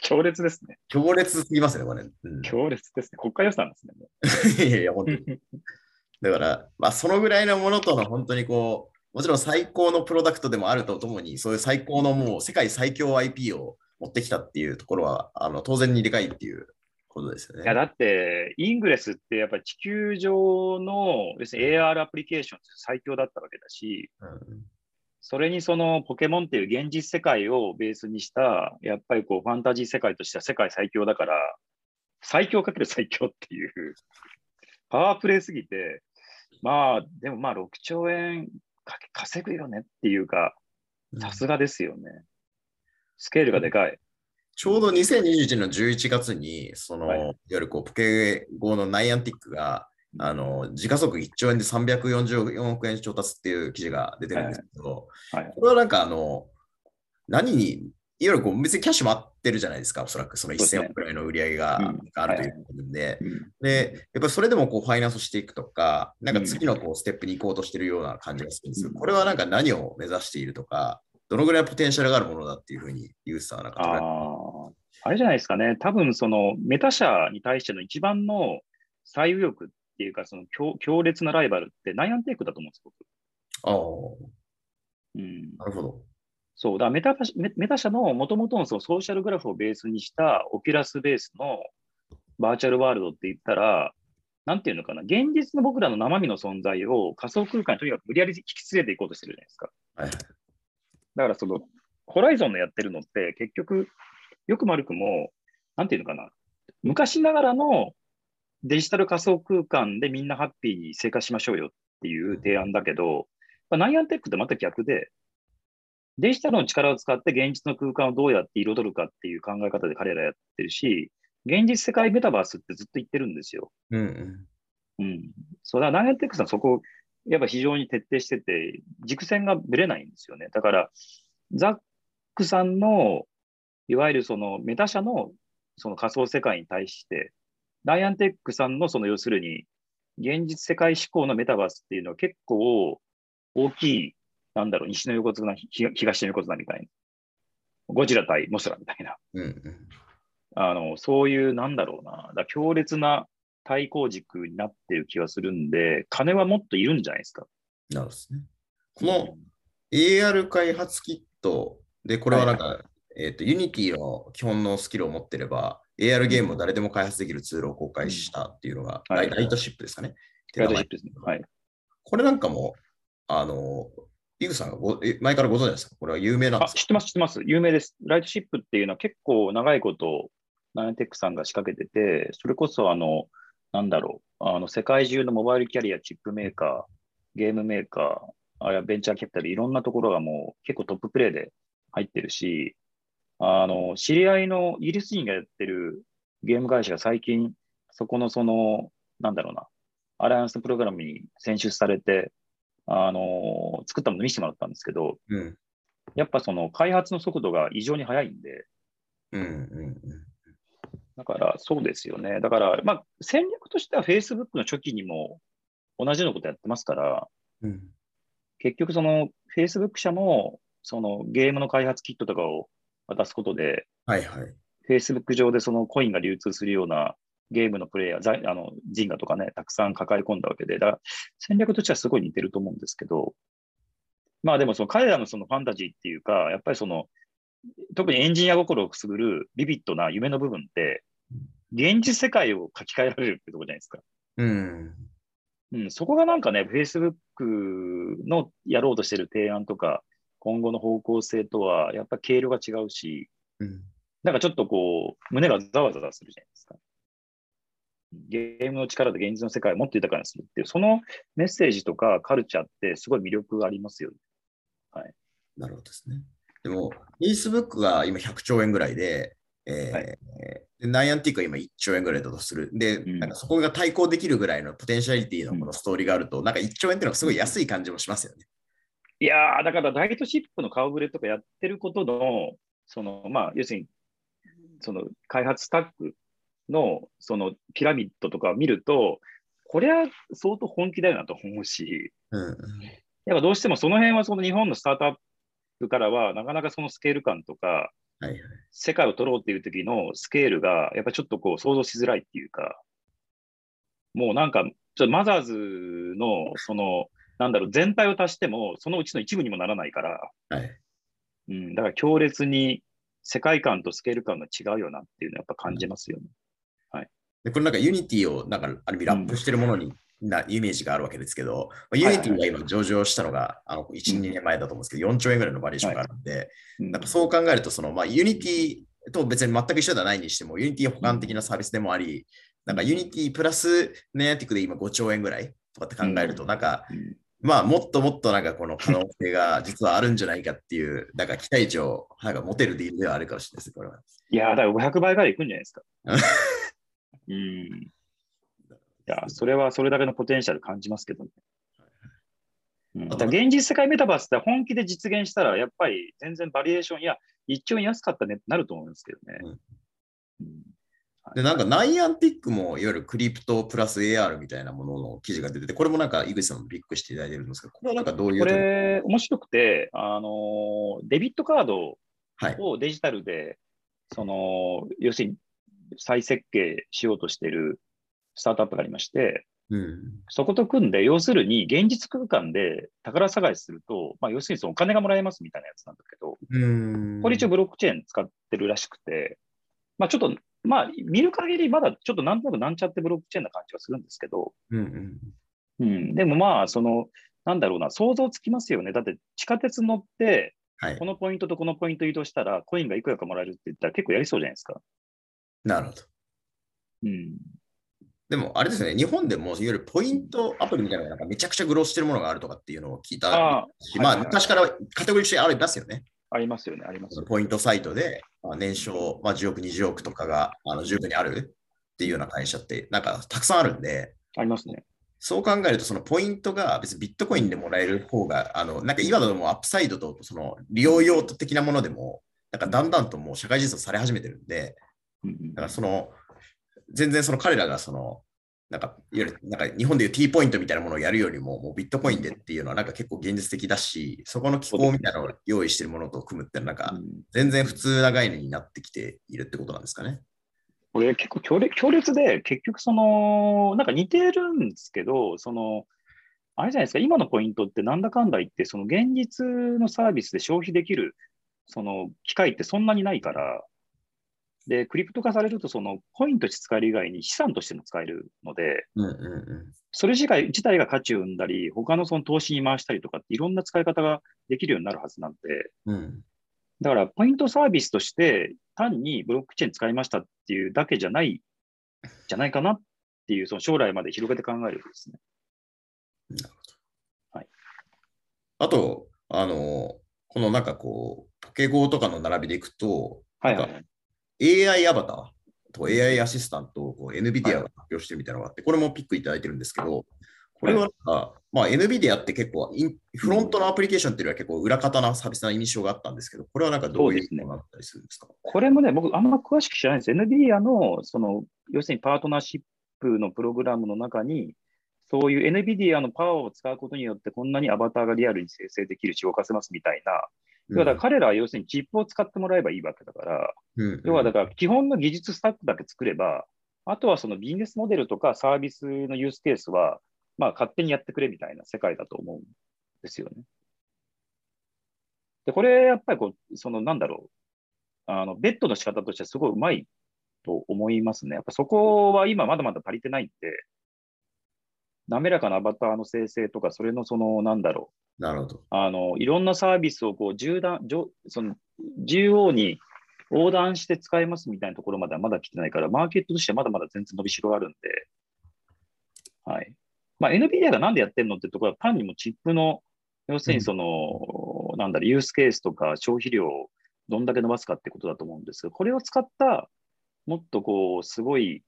強烈ですね。強烈すぎますね、これ。うん強烈ですね。国家予算ですね。[laughs] いやいや、本当に。だから、まあ、そのぐらいのものとの本当にこう、もちろん最高のプロダクトでもあるとともに、そういう最高のもう世界最強 IP を持ってきたっていうところは、あの当然にでかいっていうことですよね。いや、だって、イングレスってやっぱり地球上の、要するに AR アプリケーション最強だったわけだし、うんそれにそのポケモンっていう現実世界をベースにした、やっぱりこうファンタジー世界としては世界最強だから、最強かける最強っていう、パワープレイすぎて、まあ、でもまあ6兆円稼ぐよねっていうか、さすがですよね。スケールがでかい。ちょうど2021年の11月に、その、はいい、わゆるこうポケゴのナイアンティックが、あの時価総額1兆円で344億円調達っていう記事が出てるんですけど、はい。これはなんかあの、何に、いわゆるこう別にキャッシュ回ってるじゃないですか、おそらくその1000そうですね。億くらいの売り上げがうん。あるとい。うことで、うん。で、やっぱりそれでもこうファイナンスしていくとか、なんか次のこうステップに行こうとしてるような感じがするんですよ。うん。これはなんか何を目指しているとか、どのぐらいポテンシャルがあるものだっていうふうに、ユースさんはなんかああ、あれじゃないですかね。多分そのメタ社に対しての一番の最右翼っていうか、その強強烈なライバルってナイアンテイクだと思うんです、僕。あうん。あ、、なるほど。そうだ、メタメメタ社のもともとのそのソーシャルグラフをベースにしたオキュラスベースのバーチャルワールドって言ったら、なんていうのかな、現実の僕らの生身の存在を仮想空間にとにかく無理やり引き連れていこうとしてるじゃないですか。はい。だからその、ホライゾンのやってるのって結局、よくも悪くも、なんていうのかな、昔ながらのデジタル仮想空間でみんなハッピーに生活しましょうよっていう提案だけど、まあナイアンテックってまた逆で、デジタルの力を使って現実の空間をどうやって彩るかっていう考え方で彼らやってるし、現実世界メタバースってずっと言ってるんですよ。うんうん。うん。そうだ、ナイアンテックさんそこ、やっぱ非常に徹底してて、軸線がぶれないんですよね。だから、ザックさんの、いわゆるそのメタ社のその仮想世界に対して、ナイアンテックさんのその要するに、現実世界志向のメタバースっていうのは結構大きい、なんだろう、西の横綱、ひ東の横綱みたいな。ゴジラ対モスラみたいな。うんうん。あの、そういう、なんだろうな、だ強烈な対抗軸になってる気がするんで、金はもっといるんじゃないですか。なるですね。この AR 開発キットで、これはなんか、えっ、と、Unity の基本のスキルを持ってれば、AR ゲームを誰でも開発できるツールを公開したっていうのが、はいライライトシップですかね。ライトシップですね。はい。これなんかも、あの、リグさんがご前からご存知ですか？これは有名なん、ですか？知ってます、知ってます。有名です。ライトシップっていうのは結構長いこと、ナイテックさんが仕掛けてて、それこそ、あの、なんだろう、あの、世界中のモバイルキャリア、チップメーカー、ゲームメーカー、あるいはベンチャーキャピタル、いろんなところがもう結構トッププレイで入ってるし、あの、知り合いのイギリス人がやってるゲーム会社が最近、そこのその、なんだろうな、アライアンスプログラムに選出されて、あの、作ったもの見せてもらったんですけど、うん。やっぱその開発の速度が異常に速いんで、うんうんだからそうですよね。だから、まあ、戦略としては Facebook の初期にも同じようなことやってますから、うん。うん結局その Facebook 社もそのゲームの開発キットとかを渡すことで、はいはい。Facebook 上でそのコインが流通するようなゲームのプレイヤー、ザあのジンガとかね、たくさん抱え込んだわけで、だから戦略としてはすごい似てると思うんですけど、まあでもその彼らのそのファンタジーっていうか、やっぱりその、特にエンジニア心をくすぐるビビッドな夢の部分って、現実世界を書き換えられるってとこじゃないですか。うん。うん、そこがなんかね、Facebook のやろうとしてる提案とか、今後の方向性とは、やっぱ経路が違うし、うん。なんかちょっとこう、胸がざわざわするじゃないですか。ゲームの力で現実の世界をもっと豊かにするっていう、そのメッセージとかカルチャーってすごい魅力がありますよね。なるほどですね。でも、Facebook が今100兆円ぐらいで、えーはいでナイアンティックが今1兆円ぐらいだとする。で、うんなんかそこが対抗できるぐらいのポテンシャリティのこのストーリーがあると、なんか1兆円っていうのがすごい安い感じもしますよね。いやー、だからダイトシップの顔ぶれとかやってることの、その、まあ、要するに、その開発スタックの、そのピラミッドとかを見ると、これは相当本気だよなと思うし、うん。やっぱどうしてもその辺はその日本のスタートアップからは、なかなかそのスケール感とか、はいはい。世界を取ろうっていう時のスケールが、やっぱちょっとこう想像しづらいっていうか、もうなんか、ちょっとマザーズの、その、なんだろう、全体を足しても、そのうちの一部にもならないから、はい。うん、だから強烈に世界観とスケール感が違うよなっていうのはやっぱ感じますよね。で、これなんかユニティをなんかある意味ラップしてるものに、なイメージがあるわけですけど、まあユニティが今上場したのが、あの1、2年前だと思うんですけど、4兆円ぐらいのバリュエーションがあるんで、うん。なんかそう考えると、その、まあ、ユニティと別に全く一緒ではないにしても、ユニティ補完的なサービスでもあり、なんかユニティプラスナイアンティックで今5兆円ぐらいとかって考えると、うん。なんか、うん。まあ、もっともっとなんかこの可能性が実はあるんじゃないかっていう、なんか期待値をなんか持てるディールではあるかもしれないです、これは。いやー、だから500倍ぐらいいくんじゃないですか。[laughs] うん。いや、それはそれだけのポテンシャル感じますけどね。うん、現実世界メタバースって本気で実現したら、やっぱり全然バリエーション、いや、一兆円安かったねってなると思うんですけどね。うんうんで、なんかナイアンティックもいわゆるクリプトプラス AR みたいなものの記事が出てて、これもなんか井口さんもビックしていただいてるんですけど、これはなんかどういうこれ、面白くて、あのーデビットカードはい。をデジタルで、その、要するに再設計しようとしているスタートアップがありまして、うん。そこと組んで、要するに現実空間で宝探しすると、まあ、要するにそのお金がもらえますみたいなやつなんだけど、うん。これ一応ブロックチェーン使ってるらしくて、まあちょっと、まあ見る限りまだちょっとなんとなくなんちゃってブロックチェーンな感じがするんですけど、うんうん。うん、でもまあその、なんだろうな、想像つきますよね。だって地下鉄乗って、はいこ。のポイントとこのポイント移動したら、コインがいくらかもらえるって言ったら結構やりそうじゃないですか。なるほど。うん。でも、あれですね、日本でもいわゆるポイントアプリみたいなのがなんかめちゃくちゃグロースしてるものがあるとかっていうのを聞いたあし、まあ、昔からカテゴリーとしてありますよね。ありますよね、ありますよね。ポイントサイトで、まあ、年商、まあ、10億、20億とかがあの十分にあるっていうような会社って、なんかたくさんあるんで、ありますね。そう考えると、そのポイントが別にビットコインでもらえる方が、あのなんか今だともうアップサイドとその利用用途的なものでも、なんかだんだんともう社会実装され始めてるんで、だからその、全然その彼らがその、なんか、いわゆるなんか日本でいう T ポイントみたいなものをやるよりも、もうビットコインでっていうのはなんか結構現実的だし、そこの機構みたいなのを用意してるものと組むってなんか、うん全然普通な概念になってきているってことなんですかね。これ結構強烈強烈で、結局その、なんか似てるんですけど、その、あれじゃないですか、今のポイントってなんだかんだ言って、その現実のサービスで消費できる、その機会ってそんなにないから、で、クリプト化されると、そのコインとして使える以外に資産としても使えるので、うんうんうそれ自体自体が価値を生んだり、他のその投資に回したりとかっていろんな使い方ができるようになるはずなんで、ん。うん。だから、ポイントサービスとして、単にブロックチェーン使いましたっていうだけじゃない、じゃないかなっていう、その将来まで広げて考えるとですね。あと、あの、このなんかこう、ポケゴーとかの並びでいくと、はいはいはい。AI アバターと AI アシスタントを NVIDIA が発表してるみたいなのがあって、これもピックいただいてるんですけど、これはなんか、まあ NVIDIA って結構イン、フロントのアプリケーションっていうよりは結構裏方なサービスな印象があったんですけど、これはなんかどういうものだったりするんですか？これもね、僕、あんま詳しく知らないんです。NVIDIA の、その、要するにパートナーシップのプログラムの中に、そういう NVIDIA のパワーを使うことによって、こんなにアバターがリアルに生成できるし、動かせますみたいな。要はだから彼らは要するにチップを使ってもらえばいいわけだから、うん。要はだから基本の技術スタックだけ作れば、あとはそのビジネスモデルとかサービスのユースケースは、まあ勝手にやってくれみたいな世界だと思うんですよね。で、これやっぱりこう、そのなんだろう、あの、ベッドの仕方としてはすごいうまいと思いますね。やっぱそこは今まだまだ足りてないんで、滑らかなアバターの生成とか、それのその、なんだろう。なるほど。あの、いろんなサービスをこう、縦断、その、縦横に横断して使えますみたいなところまではまだ来てないから、マーケットとしてはまだまだ全然伸びしろがあるんで、はい。まあ、NVIDIA がなんでやってるのってところは単にもチップの、要するにその、うん、なんだろう、ユースケースとか消費量をどんだけ伸ばすかってことだと思うんですが、これを使った、もっとこう、すごい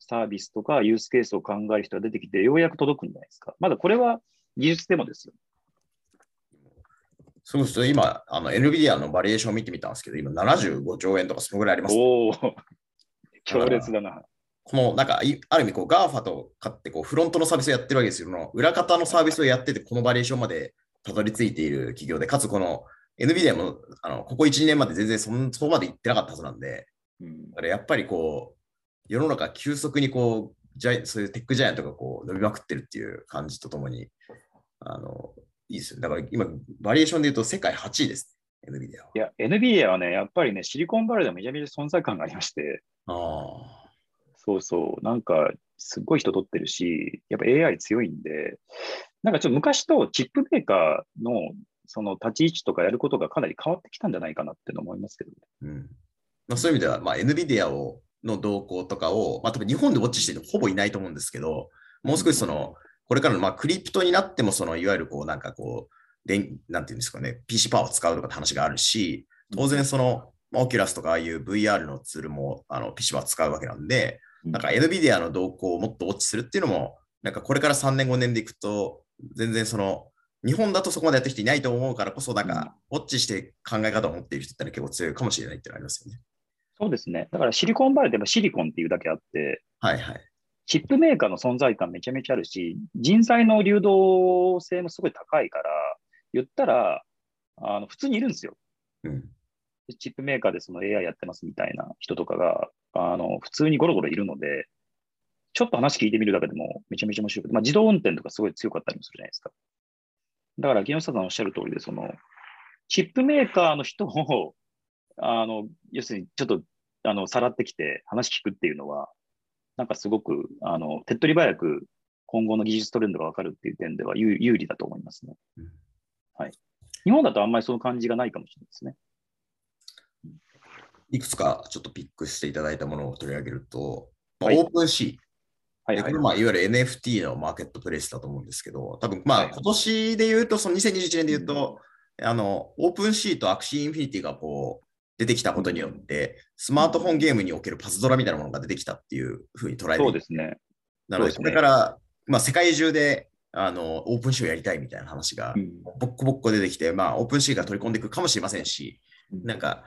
サービスとかユースケースを考える人が出てきて、ようやく届くんじゃないですか。まだこれは技術でもですよ。そうすると今、あの NVIDIA のバリエーションを見てみたんですけど、今75兆円とかそのぐらいあります、ね。おお、強烈だな。このなんか、ある意味こう、GAFA とかってこうフロントのサービスをやってるわけですよ。裏方のサービスをやってて、このバリエーションまでたどり着いている企業で、かつこの NVIDIA もあのここ1、2年まで全然そそこまで行ってなかったはずなんで、うん、だからやっぱりこう、世の中急速にこう、ジャイそういうテックジャイアントがこう伸びまくってるっていう感じとともに、あの、いいですよ。だから今、バリエーションで言うと世界8位です、NVIDIA は。いや、NVIDIA はね、やっぱりね、シリコンバレーでめちゃめちゃ存在感がありまして、ああ。そうそう、なんか、すっごい人取ってるし、やっぱ AI 強いんで、なんかちょっと昔とチップメーカーのその立ち位置とかやることがかなり変わってきたんじゃないかなって思いますけどね。うんまあ、そういう意味では、まあ、NVIDIA をの動向とかを、まあ、多分日本でウォッチしてる人ほぼいないと思うんですけど、もう少しその、これからのまあクリプトになっても、そのいわゆるこう、なんかこう、でなんていうんですかね、PC パワーを使うとかって話があるし、当然その、まあ、オキュラスとかああいう VR のツールもあの PC パワー使うわけなんで、なんか NVIDIA の動向をもっとウォッチするっていうのも、なんかこれから3年5年でいくと、全然その、日本だとそこまでやってきていないと思うからこそ、なんか、ウォッチして考え方を持っている人って結構強いかもしれないっていうのありますよね。そうですね。だからシリコンバレーでシリコンっていうだけあって、はいはい。チップメーカーの存在感めちゃめちゃあるし、人材の流動性もすごい高いから、言ったら、あの普通にいるんですよ。うん、チップメーカーでその AI やってますみたいな人とかが、あの普通にゴロゴロいるので、ちょっと話聞いてみるだけでもめちゃめちゃ面白くて、まあ、自動運転とかすごい強かったりもするじゃないですか。だから、木下さんおっしゃる通りで、その、チップメーカーの人を、あの、要するにちょっとあの、さらってきて話聞くっていうのは、なんかすごく、あの、手っ取り早く今後の技術トレンドがわかるっていう点では有利だと思いますね。うん、はい。日本だとあんまりその感じがないかもしれないですね。いくつかちょっとピックしていただいたものを取り上げると、まあ、オープンシー。はい、はい、まあいわゆる NFT のマーケットプレイスだと思うんですけど、多分まあ今年で言うと、その2021年で言うと、あの、オープンシーとアクシーインフィニティがこう、出てきたことによって、スマートフォンゲームにおけるパズドラみたいなものが出てきたっていうふうに捉えてそうですね。なので、これから、まあ、世界中であのオープンシーをやりたいみたいな話が、ボッコボッコ出てきて、まあ、オープンシーが取り込んでいくかもしれませんし、なんか、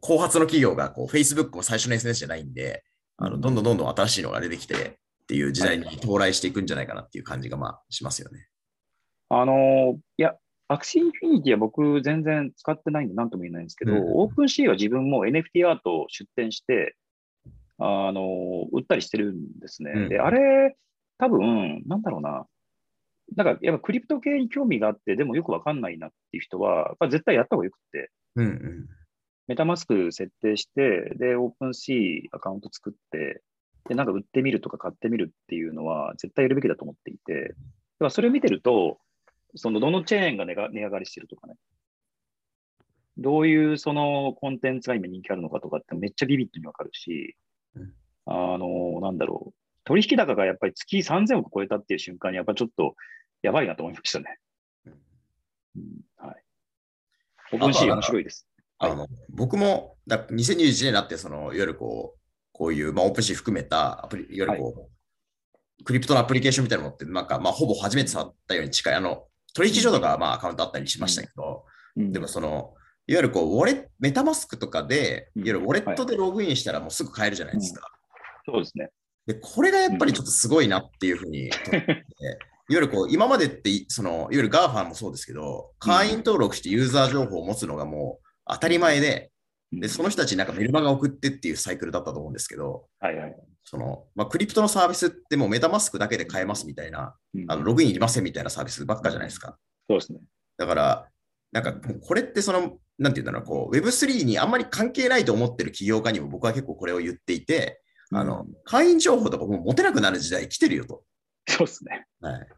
後発の企業がこう Facebook も最初の SNS じゃないんで、あのどんどんどんどん新しいのが出てきてっていう時代に到来していくんじゃないかなっていう感じがまあしますよね。あのいや、アクシーインフィニティは僕全然使ってないんで何とも言えないんですけど、うん、オープンシーは自分も NFT アートを出展して、あの、売ったりしてるんですね。うん、で、あれ、多分、なんだろうな。なんか、やっぱクリプト系に興味があって、でもよくわかんないなっていう人は、やっぱ絶対やった方がよくて、うんうん、メタマスク設定して、で、オープンシーアカウント作って、で、なんか売ってみるとか買ってみるっていうのは絶対やるべきだと思っていて、だからそれを見てると、そのどのチェーンが値が値上がりしてるとかね。どういうそのコンテンツが今人気あるのかとかってめっちゃビビッドにわかるし、うん、あの、なんだろう。取引高がやっぱり月3000億超えたっていう瞬間にやっぱちょっとやばいなと思いましたね。うん、はい。オープンシー面白いです。あの、はい、僕もだ2021年になって、その、いわゆるこう、こういう、まあ、オープンシー含めたアプリ、いわゆるこう、はい、クリプトのアプリケーションみたいなのって、なんか、まあ、ほぼ初めて触ったように近い、あの、取引所とかまあアカウントあったりしましたけど、うん、でもその、いわゆるこう、ウォレメタマスクとかで、いわゆるウォレットでログインしたらもうすぐ買えるじゃないですか。うん、そうですね。で、これがやっぱりちょっとすごいなっていうふうに、いわゆるこう、今までって、その、いわゆる GAFA もそうですけど、会員登録してユーザー情報を持つのがもう当たり前で、で、その人たちになんかメルマガ送ってっていうサイクルだったと思うんですけど、はいはい、その、まあ、クリプトのサービスってもうメタマスクだけで買えますみたいな、うんあのログインいりませんみたいなサービスばっかじゃないですか。そうですね。だから、なんかこれってその、なんていうんだろう、こう Web3 にあんまり関係ないと思ってる起業家にも僕は結構これを言っていて、あのうん、会員情報とかもう持てなくなる時代来てるよと。そうですね。はい、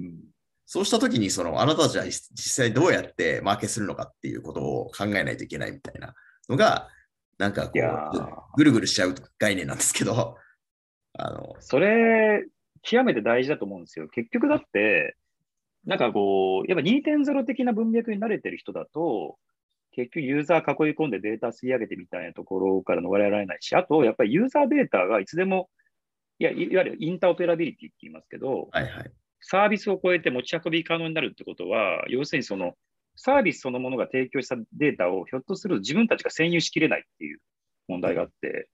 うんそうしたときに、その、あなたたちは実際どうやってマーケするのかっていうことを考えないといけないみたいなのが、なんかこう、ぐるぐるしちゃう概念なんですけど、あの、それ、極めて大事だと思うんですよ。結局だって、なんかこう、やっぱ2.0的な文脈に慣れてる人だと、結局ユーザー囲い込んでデータ吸い上げてみたいなところから逃れられないし、あと、やっぱりユーザーデータがいつでも、いやいいわゆるインターオペラビリティって言いますけど、はいはい。サービスを超えて持ち運び可能になるってことは、要するにそのサービスそのものが提供したデータをひょっとすると自分たちが占有しきれないっていう問題があって、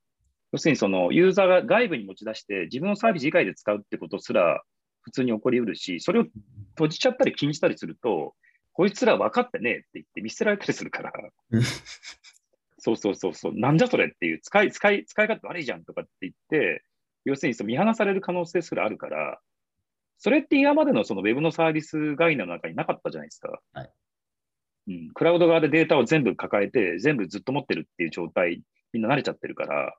要するにそのユーザーが外部に持ち出して自分のサービス以外で使うってことすら普通に起こりうるし、それを閉じちゃったり禁じたりすると、こいつら分かってねえって言って見捨てられたりするから。うん、そうそうそうそう、なんじゃそれっていう、使い、使い、使い勝手悪いじゃんとかって言って、要するにその見放される可能性すらあるから、それって今までのそのウェブのサービス概念の中になかったじゃないですか。はい。うん、クラウド側でデータを全部抱えて、全部ずっと持ってるっていう状態、みんな慣れちゃってるから、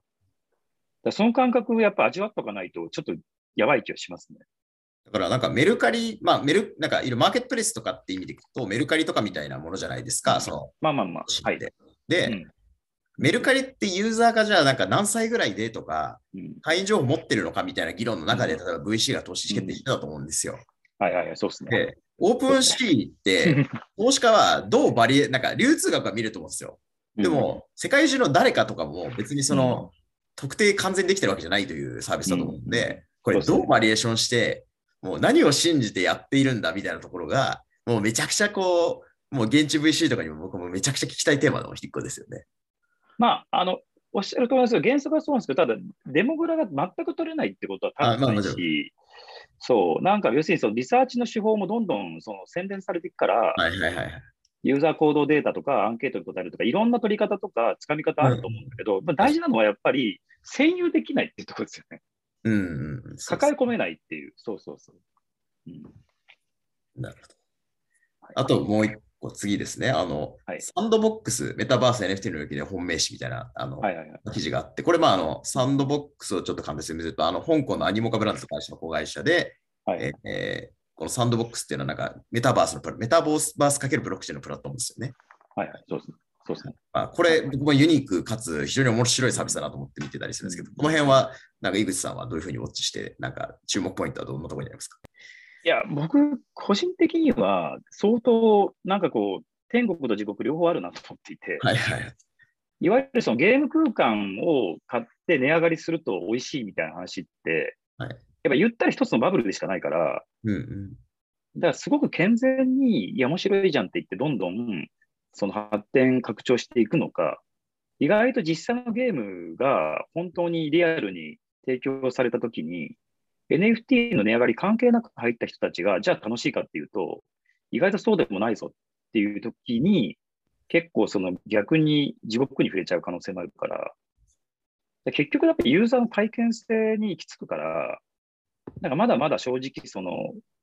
だその感覚をやっぱ味わっとかないと、ちょっとやばい気がしますね。だからなんかメルカリ、まあメル、なんかいろいろマーケットプレイスとかって意味でいくと、メルカリとかみたいなものじゃないですか、その、まあまあまあ、はい。で。で、うんメルカリってユーザーがじゃあなんか何歳ぐらいでとか、うん、会員情報持ってるのかみたいな議論の中で、例えば VC が投資してって言ってたと思うんですよ。はいはいはい、そうですね。で、オープンシーって、[laughs] 投資家はどうバリエ、なんか流通額は見ると思うんですよ。でも、世界中の誰かとかも別にその、特定完全にできてるわけじゃないというサービスだと思うんで、これどうバリエーションして、もう何を信じてやっているんだみたいなところが、もうめちゃくちゃこう、もう現地 VC とかにも僕もめちゃくちゃ聞きたいテーマの一個ですよね。まあ、あの、おっしゃると思います原則はそうなんですけど、ただ、デモグラが全く取れないってことは多分ないあまあそう、なんか要するにそのリサーチの手法もどんどんその宣伝されていくから、はいはいはい。ユーザー行動データとかアンケートに答えるとか、いろんな取り方とか、つかみ方あると思うんだけど、まあ、大事なのはやっぱり、占有できないっていうところですよね。うんうんうん。抱え込めないっていう、そうそうそう。うんなるほど。あともう一個次ですね。あの、はいサンドボックス、メタバース NFT の領域で本命詞みたいな、あの、はいはいはい。記事があって、これ、まあ、あの、サンドボックスをちょっと簡単にすると、あの、香港のアニモカブランドと会社の子会社で、はいえーえーこのサンドボックスっていうのは、なんか、メタバースのプラ、メタバースかけるブロックチェーンのプラットフォームですよね。はいはい、そうですね。そうですね。まあ、これ、僕もユニークかつ非常に面白いサービスだなと思って見てたりするんですけど、この辺は、なんか井口さんはどういうふうにウォッチして、なんか注目ポイントはどんなところにありますか？いや、僕、個人的には、相当、なんかこう、天国と地獄両方あるなと思っていて、はいはい。いわゆるそのゲーム空間を買って値上がりすると美味しいみたいな話って、はいやっぱ言ったら一つのバブルでしかないから、うんうん。だからすごく健全に、いや、面白いじゃんって言って、どんどんその発展、拡張していくのか、意外と実際のゲームが本当にリアルに提供されたときに、NFT の値上がり関係なく入った人たちが、じゃあ楽しいかっていうと、意外とそうでもないぞっていうときに、結構その逆に地獄に触れちゃう可能性もあるから、で結局やっぱりユーザーの体験性に行き着くから、なんかまだまだ正直その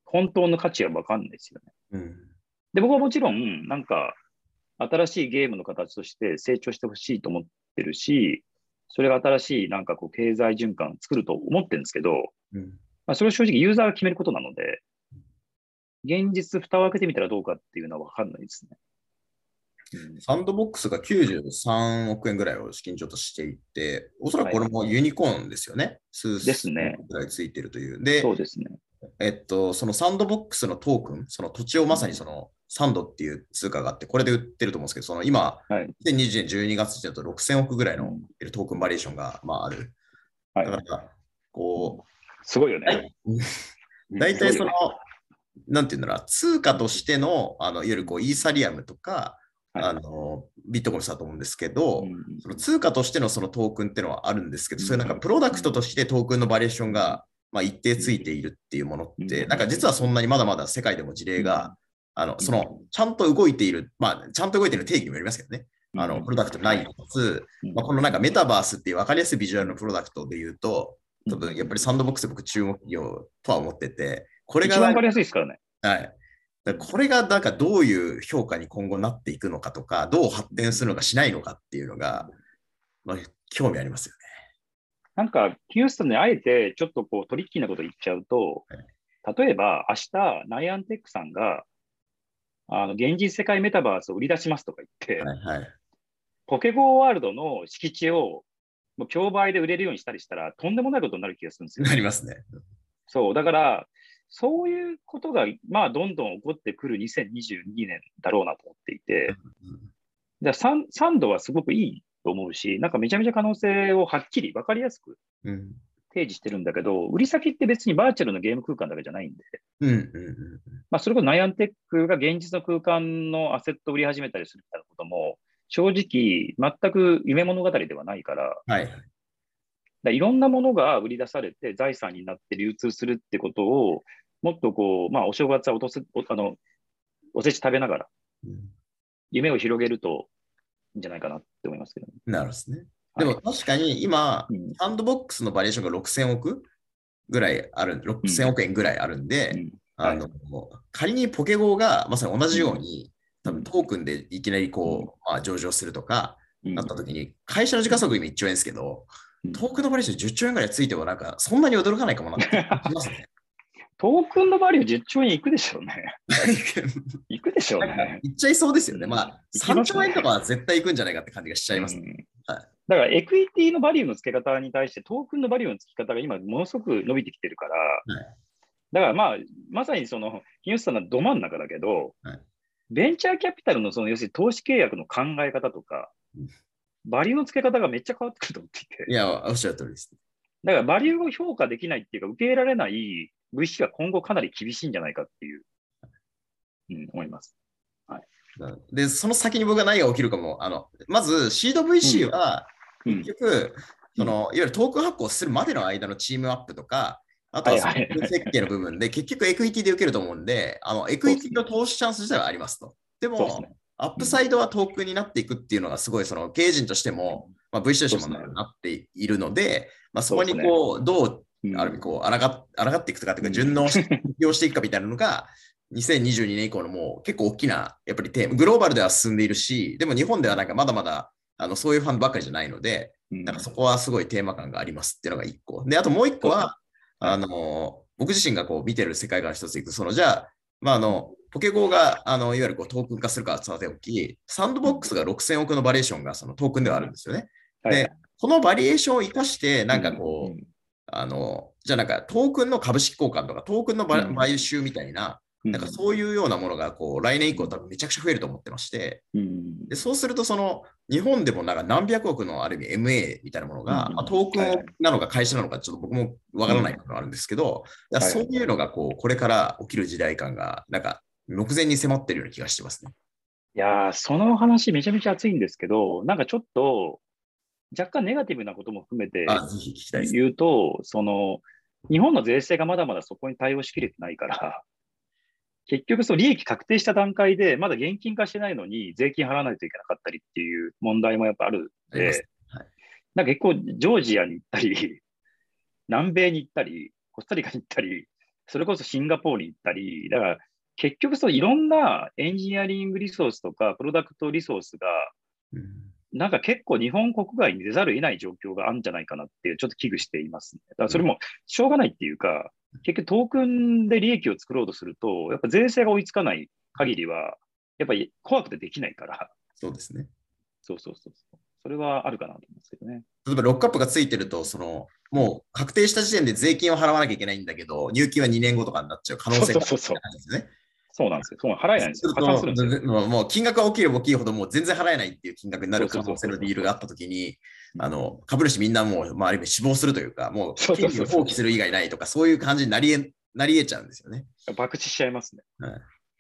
本当の価値は分かんないですよね。うんで、僕はもちろん、なんか、新しいゲームの形として成長してほしいと思ってるし、それが新しい、なんかこう、経済循環を作ると思ってるんですけど、うんまあ、それを正直ユーザーが決めることなので、現実、蓋を開けてみたらどうかっていうのは分かんないですね。うんサンドボックスが93億円ぐらいを資金調としていて、おそらくこれもユニコーンですよね。数ですねぐらいついてるという。で、そうですね。えっと、そのサンドボックスのトークン、その土地をまさにそのサンドっていう通貨があって、これで売ってると思うんですけど、その今、はい。2020年12月時点だと6000億ぐらいのトークンバリエーションが、まあ、ある。だかはい。ら、こすごいよね。大体そのなんていうんだろう、通貨としての、あのいわゆるこうイーサリアムとか、はいあのビットコインだと思うんですけど、うんその通貨としてのそのトークンっていうのはあるんですけど、うんそういうなんかプロダクトとしてトークンのバリエーションが、まあ、一定ついているっていうものって、うんなんか実はそんなにまだまだ世界でも事例が、あのそのちゃんと動いている、まあ、ちゃんと動いている定義にもよりますけどね、あのプロダクトないかつ、うんまあ、このなんかメタバースっていう分かりやすいビジュアルのプロダクトで言うと、多分やっぱりサンドボックスで僕注目企業とは思ってて、これが一番わかりやすいですからね。はい。だからこれがなんかどういう評価に今後なっていくのかとか、どう発展するのかしないのかっていうのが、まあ、興味ありますよね。なんか、ヒューストンであえてちょっとこうトリッキーなこと言っちゃうと、例えば明日、ナイアンテックさんが、あの現実世界メタバースを売り出しますとか言って、はいはい。ポケゴーワールドの敷地をもう競売で売れるようにしたりしたら、とんでもないことになる気がするんですよ。なりますね。そう、だから、そういうことが、まあ、どんどん起こってくる2022年だろうなと思っていて、だから 3, 3度はすごくいいと思うし、なんかめちゃめちゃ可能性をはっきり分かりやすくうん。提示してるんだけど、売り先って別にバーチャルのゲーム空間だけじゃないんで、うんうんうんまあ、それこそナイアンテックが現実の空間のアセットを売り始めたりするみたいなことも、正直、全く夢物語ではないから、はいはい。ろんなものが売り出されて財産になって流通するってことを、もっとこう、まあ、お正月は落とす、おあの、おせち食べながら、うん。夢を広げるといいんじゃないかなって思いますけどね。なるほどですね。はい。でも確かに今、うん。サンドボックスのバリエーションが6000億ぐらいある、6000億円ぐらいあるんで、うん。あの仮にポケゴーがまさに同じように、多分トークンでいきなりこう、まあ、上場するとかうん。なった時に、会社の時価総額今1兆円ですけど、うんトークンのバリエーション10兆円ぐらいついてもなんかそんなに驚かないかもなって気ますね。[laughs] トークンのバリュー10兆円いくでしょうね。[laughs] いくでしょうね。いっちゃいそうですよね。まあ、3いきますね兆円とかは絶対いくんじゃないかって感じがしちゃいます。うんはいだから、エクイティのバリューの付け方に対して、トークンのバリューの付け方が今、ものすごく伸びてきてるから、だからまあ、まさにその、ヒューストンのど真ん中だけど、はいベンチャーキャピタルのその、要するに投資契約の考え方とかうん、バリューの付け方がめっちゃ変わってくると思っていて、いや、おっしゃる通りです。だからバリューを評価できないっていうか、受け入れられない VC が今後かなり厳しいんじゃないかっていう、うん、思います。で、その先に僕が何が起きるかも、あのまず、シード VC は、うん結局、そのいわゆるトークン発行するまでの間のチームアップとか、あとは設計の部分で、結局エクイティで受けると思うんで、あのエクイティの投資チャンス自体はありますと。でも、ですね。アップサイドはトークンになっていくっていうのがすごいその経営陣としても、まあ、VC としてもなっているので、まあ、そこにこう、どううん。ある意味こう抗っ抗っていくとかっていうか [laughs] 順応していくかみたいなのが2022年以降のもう結構大きなやっぱりテーマ。グローバルでは進んでいるしでも日本ではなんかまだまだあのそういうファンばっかりじゃないのでうん。なんかそこはすごいテーマ感がありますっていうのが一個。であともう一個はあの僕自身がこう見てる世界観の一ついく。そのじゃあまああのポケゴーがあのいわゆるこうトークン化するかはさておきサンドボックスが6000億のバリエーションがそのトークンではあるんですよね。はい。でこのバリエーションを生かしてなんかこう、うんあの、じゃあなんかトークンの株式交換とか、トークンの買収みたいな、うん。なんかそういうようなものがこう来年以降多分めちゃくちゃ増えると思ってまして、うんでそうするとその日本でもなんか何百億のある意味 MA みたいなものが、うんまあ、トークンなのか会社なのかちょっと僕もわからないことがあるんですけど、そういうのがこうこれから起きる時代感がなんか目前に迫ってるような気がしてますね。いやー、その話めちゃめちゃ熱いんですけど、なんかちょっと、若干ネガティブなことも含めて。言うと、その、日本の税制がまだまだそこに対応しきれてないから、結局、そう利益確定した段階で、まだ現金化してないのに、税金払わないといけなかったりっていう問題もやっぱあるんで、はいなんか結構、ジョージアに行ったり、南米に行ったり、コスタリカに行ったり、それこそシンガポールに行ったり、だから結局そういろんなエンジニアリングリソースとか、プロダクトリソースが、うんなんか結構日本国外に出ざるを得ない状況があるんじゃないかなっていう、ちょっと危惧していますね。だからそれもしょうがないっていうか、結局トークンで利益を作ろうとすると、やっぱ税制が追いつかない限りは、やっぱり怖くてできないから、そうですね。そうそうそうそう。それはあるかなと思うんですけどね。例えばロックアップがついてると、そのもう確定した時点で税金を払わなきゃいけないんだけど、入金は2年後とかになっちゃう可能性があるそうそうそうんですね。そうなんですよ。そう払えないんですよ。破産するんですよ。もう金額が大きいよ大きいほどもう全然払えないっていう金額になる可能性のディールがあったときに、あの株主みんなもう、まあ、ある意味死亡するというか、もう権利を放棄する以外ないとか、そういう感じになりえなり得ちゃうんですよね。爆死しちゃいますね。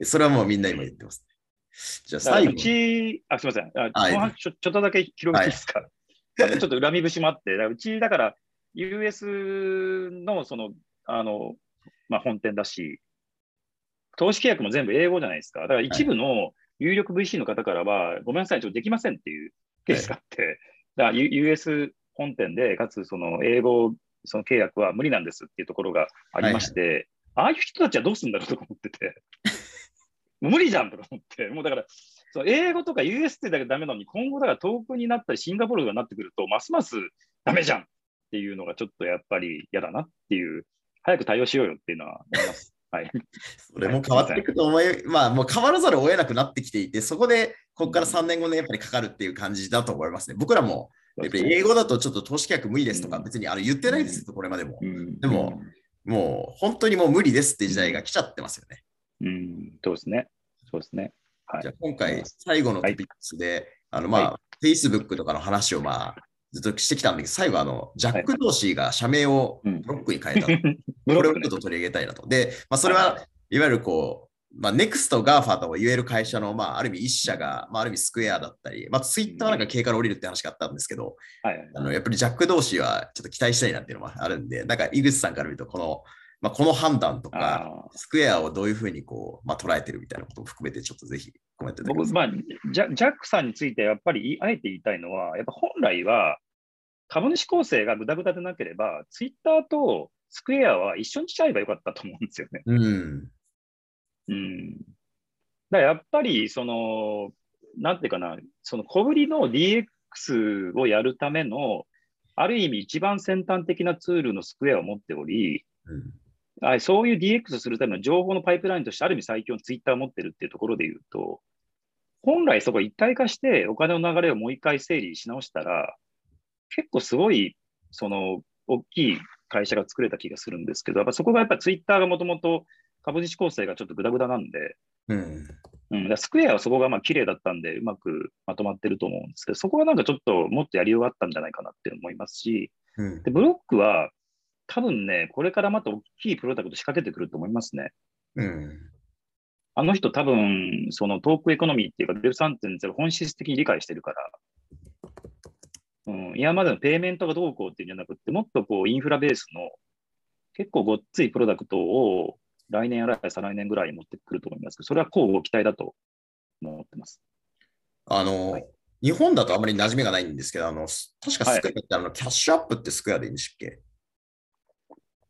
それはもうみんな今言ってます、じゃあ最後あ、すみません。あちょちょっとだけ広げていいですか？あの [laughs] ちょっと恨み節もあって、だからうち、だから、US のその、あの、まあ、本店だし、投資契約も全部英語じゃないですか。だから一部の有力 VC の方からは、ごめんなさい、ちょっとできませんっていうケースがあって、だから US 本店で、かつその英語その契約は無理なんですっていうところがありまして、ああいう人たちはどうするんだろうとか思ってて、[laughs] 無理じゃんとか思って、もうだから、その英語とか UST だけダメなのに、今後だから遠くになったり、シンガポールがなってくると、ますますダメじゃんっていうのがちょっとやっぱり嫌だなっていう、早く対応しようよっていうのは思います。はい。それも変わっていくと思い、まあもう変わらざるを得なくなってきていて、そこでここから3年後ね、やっぱりかかるっていう感じだと思いますね。僕らも、やっぱり英語だとちょっと投資契約無理ですとか、うん別にあの言ってないですよ、これまでも。うんでも、もう本当にもう無理ですって時代が来ちゃってますよね。うん、そうですね。そうですね。はいじゃあ今回最後のトピックスで、あのまあ、は Facebook とかの話をまあ、ずっとしてきたんだけど、最後あの、ジャック・ドーシーが社名をうん。ブロックに変えた。[laughs] これをちょっと取り上げたいなと。で、まあ、それは、いわゆるこう、まあ、NEXT、GAFA と言える会社の、まあ、ある意味一社が、まあ、ある意味スクエアだったり、まあ、Twitter はなんか経から降りるって話があったんですけど、はいはい。あのやっぱりジャック同士はちょっと期待したいなっていうのもあるんで、なんか井口さんから見ると、この、まあ、この判断とか、スクエアをどういうふうにこう、まあ、捉えてるみたいなことも含めて、ちょっとぜひコメントいただきます。僕、まあ、ジャジャックさんについてやっぱりあえて言いたいのは、やっぱ本来は株主構成がぐだぐだでなければ、ツイッターとスクエアは一緒にしちゃえばよかったと思うんですよね。うん。うん。だやっぱり、その、なんていうかな、その小売りの DX をやるための、ある意味一番先端的なツールのスクエアを持っており、うんはい、そういう DX するための情報のパイプラインとしてある意味最強のツイッターを持ってるっていうところで言うと、本来そこ一体化してお金の流れをもう一回整理し直したら、結構すごい、その、大きい会社が作れた気がするんですけど、やっぱそこがやっぱツイッターがもともと株主構成がちょっとグダグダなんで、うん。うん、だスクエアはそこがまあ綺麗だったんで、うまくまとまってると思うんですけど、そこはなんかちょっともっとやりようがあったんじゃないかなって思いますし、うんでブロックは多分ね、これからまた大きいプロダクト仕掛けてくると思いますね。うん。あの人多分、そのトークエコノミーっていうか Web3.0 本質的に理解してるから、うん、今までのペイメントがどうこうっていうんじゃなくて、もっとこうインフラベースの結構ごっついプロダクトを来年やら再来年ぐらいに持ってくると思いますけど、それは交互期待だと思ってます。あの、はい日本だとあまり馴染みがないんですけど、あの、確かはいスクエアってあの、キャッシュアップってスクエアでいいんでしたっけ？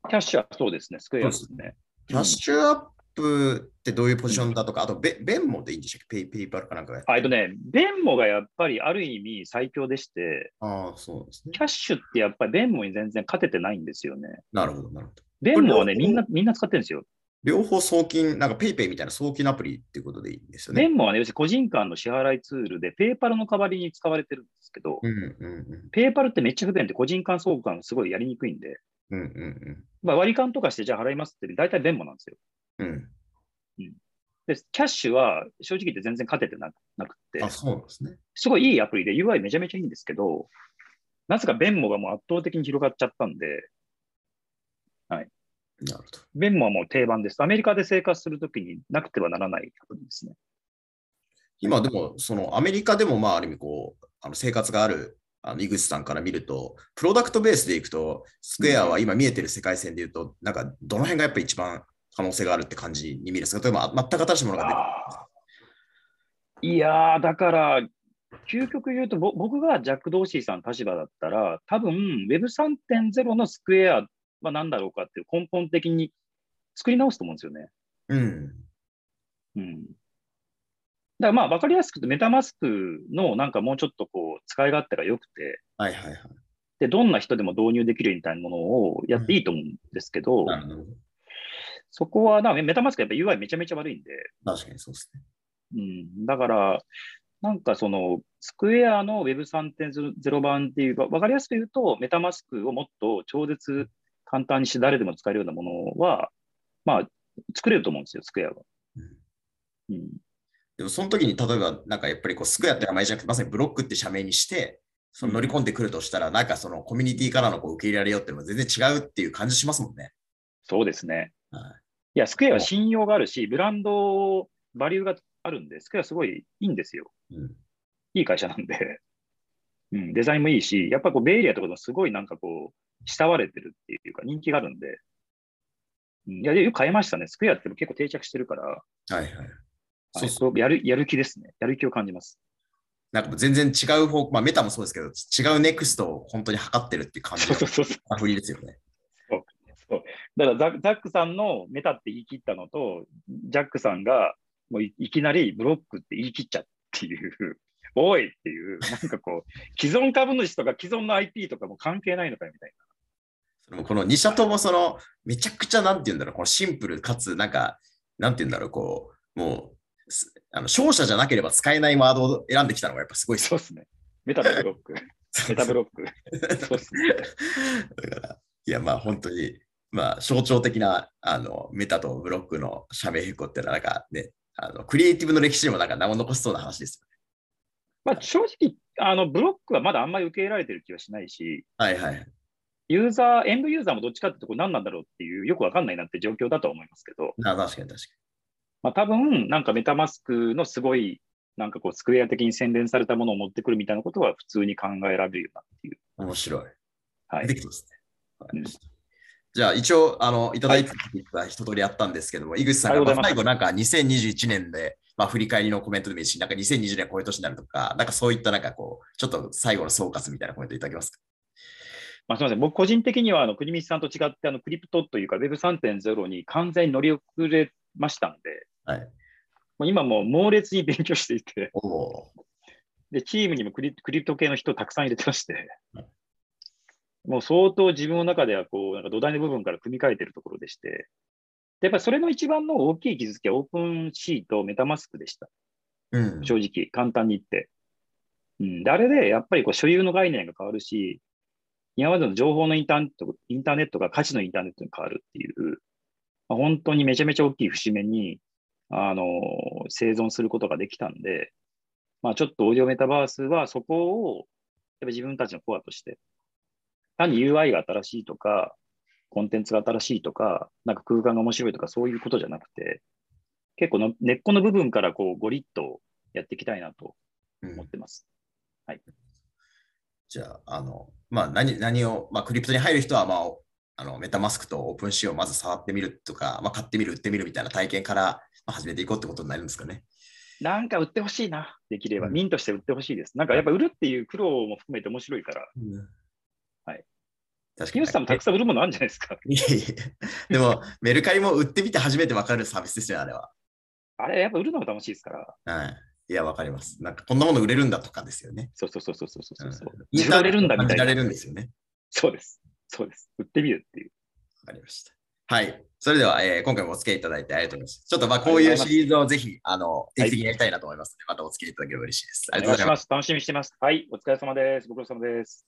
キャッシュはそうですね、 Square ですね。 Cash App ってどういうポジションだとか、あとベ、 Venmo でいいんでしたっけ？ペイ PayPal かなんかがやってあえっとね、 Venmo がやっぱりある意味最強でして、ああ、そうですね。Cash ってやっぱり Venmo に全然勝ててないんですよね。なるほど、なるほど。 Venmo はね、みんな、みんな使ってるんですよ。両方送金、なんか PayPay みたいな送金アプリっていうことでいいんですよね。 Venmo はね、要するに個人間の支払いツールで、 PayPal の代わりに使われてるんですけど、うんうん PayPal ってめっちゃ不便で、個人間送金すごいやりにくいんで、うん。うんうんまあ、割り勘とかしてじゃあ払いますって、大体ベンモなんですよ。うん。うん。で、キャッシュは正直言って全然勝ててななくってあ、、そうなんですね。すごいいいアプリで UI めちゃめちゃいいんですけど、なぜかベンモがもう圧倒的に広がっちゃったんで、なるほど。ベンモはもう定番です。アメリカで生活するときになくてはならないアプリですね。今でも、そのアメリカでも、まあ、ある意味こう、あの生活がある、あの井口さんから見ると、プロダクトベースでいくと、スクエアは今見えてる世界線でいうと、なんか、どの辺がやっぱり一番可能性があるって感じに見るんですか？例えば、全く新しいものが出てくるいやー、だから、究極言うと、ぼ僕がジャック・ドーシーさんの立場だったら、多分 Web3.0 のスクエアは何だろうかっていう根本的に作り直すと思うんですよね。うん。うん。だからまあ、わかりやすくメタマスクのなんかもうちょっとこう、使い勝手が良くて、はいはいはい。で、どんな人でも導入できるみたいなものをやっていいと思うんですけど、なるほど。そこはな、メタマスクやっぱ UI めちゃめちゃ悪いんで、確かにそうですね。うん、だから、なんかその、スクエアの Web3.0 版っていうか、わかりやすく言うと、メタマスクをもっと超絶簡単にして誰でも使えるようなものは、まあ、作れると思うんですよ、スクエアは。うんうん、でもその時に例えばなんかやっぱりこうスクエアって名前じゃなくてまさにブロックって社名にしてその乗り込んでくるとしたらなんかそのコミュニティからのこう受け入れられようっていうのは全然違うっていう感じしますもんね。そうですね。はいいや、スクエアは信用があるし、ブランドバリューがあるんで、スクエアすごいいいんですよ。うんいい会社なんで。うん、デザインもいいし、やっぱこう、ベイエリアとかでもすごいなんかこう、慕われてるっていうか、人気があるんで。うん、いや、よく変えましたね。スクエアって結構定着してるから、はいはい。そうそうやるやる気ですね。やる気を感じます。なんかもう全然違う方向、まあメタもそうですけど、違うネクストを本当に測ってるっていう感じそうそうそうそう。の振りですよね。だからザザックさんのメタって言い切ったのと、ジャックさんがもういいきなりブロックって言い切っちゃうっていう、[laughs] おいっていう、なんかこう、[laughs] 既存株主とか既存の IP とかも関係ないのかよみたいそのこの2社ともその、めちゃくちゃなんて言うんだろう、このシンプルかつ、なんか、なんて言うんだろう、こう、もう、すあの勝者じゃなければ使えないワードを選んできたのがやっぱすごいな。そうですね。メタとブロック。[laughs] メタブロック。そうですね。だから、いや、まあ本当に、まあ象徴的なあのメタとブロックの社名変更っていうのは、なんかね、あのクリエイティブの歴史にもなんか名を残しそうな話ですまあ正直、あのブロックはまだあんまり受け入れられてる気はしないし、よ。はいはい。ユーザー、エンドユーザーもどっちかってとこ何なんだろうっていう、よくわかんないなって状況だとは思いますけど、な確かに確かまあ多分、なんかメタマスクのすごい、なんかこう、スクエア的に洗練されたものを持ってくるみたいなことは普通に考えられるよなっていう。に。面白い。はいで。きそうですね。わかりましたじゃあ一応、あの、いただいてた一通りやったんですけども、井口さんが最後なんか2021年で、まあ振り返りのコメントでもいいし、なんか2020年こういう年になるとか、なんかそういったなんかこう、ちょっと最後の総括みたいなコメントいただけますか？まあ、すみません。僕個人的には、あの、国光さんと違って、あの、クリプトというか Web3.0 に完全に乗り遅れましたんで、はい。もう今もう猛烈に勉強していて、で、チームにもクリクリプト系の人をたくさん入れてましてはい、もう相当自分の中ではこう、なんか土台の部分から組み替えてるところでして、でやっぱりそれの一番の大きい気づきはオープンシート、メタマスクでした。ー。うん。正直、簡単に言って。うん、であれでやっぱりこう所有の概念が変わるし、今までの情報のインターネットインターネットが価値のインターネットに変わるっていう、まあ、本当にめちゃめちゃ大きい節目に、あの生存することができたんで、まあ、ちょっとオーディオメタバースはそこをやっぱ自分たちのコアとして、単に UI が新しいとか、コンテンツが新しいとか、なんか空間が面白いとかそういうことじゃなくて、結構の根っこの部分からこうゴリッとやっていきたいなとうん思ってます。じゃあ、あの、まあ、何、何を、まあ、クリプトに入る人は、まあ、あの、メタマスクとオープンシーをまず触ってみるとか、まあ、買ってみる、売ってみるみたいな体験から、まあ、始めていこうってことになるんですかね。なんか売ってほしいな、できれば。うんミンとして売ってほしいです。なんかやっぱ売るっていう苦労も含めて面白いから、はい。確かに。さんもたくさん売るものあるんじゃないですか。[laughs] いやいやでも、メルカリも売ってみて初めて分かるサービスですよ、あれは。あれ、やっぱ売るのが楽しいですから。はい。いや、わかります。なんか、こんなもの売れるんだとかですよね。そうそうそうそうそうそうそう。うん売れるんだみたいな。感じられるんですよね。そうです。そうです。売ってみるっていう。わかりました。はい。それでは、えー今回もお付き合いいただいてありがとうございます。ちょっとまあ、こういうシリーズをぜひ、あの、定期的にやりたいなと思いますので、またお付き合いいただければ嬉しいです。あおりがとうございます。楽しみにしてます。はい。お疲れ様です。ご苦労様です。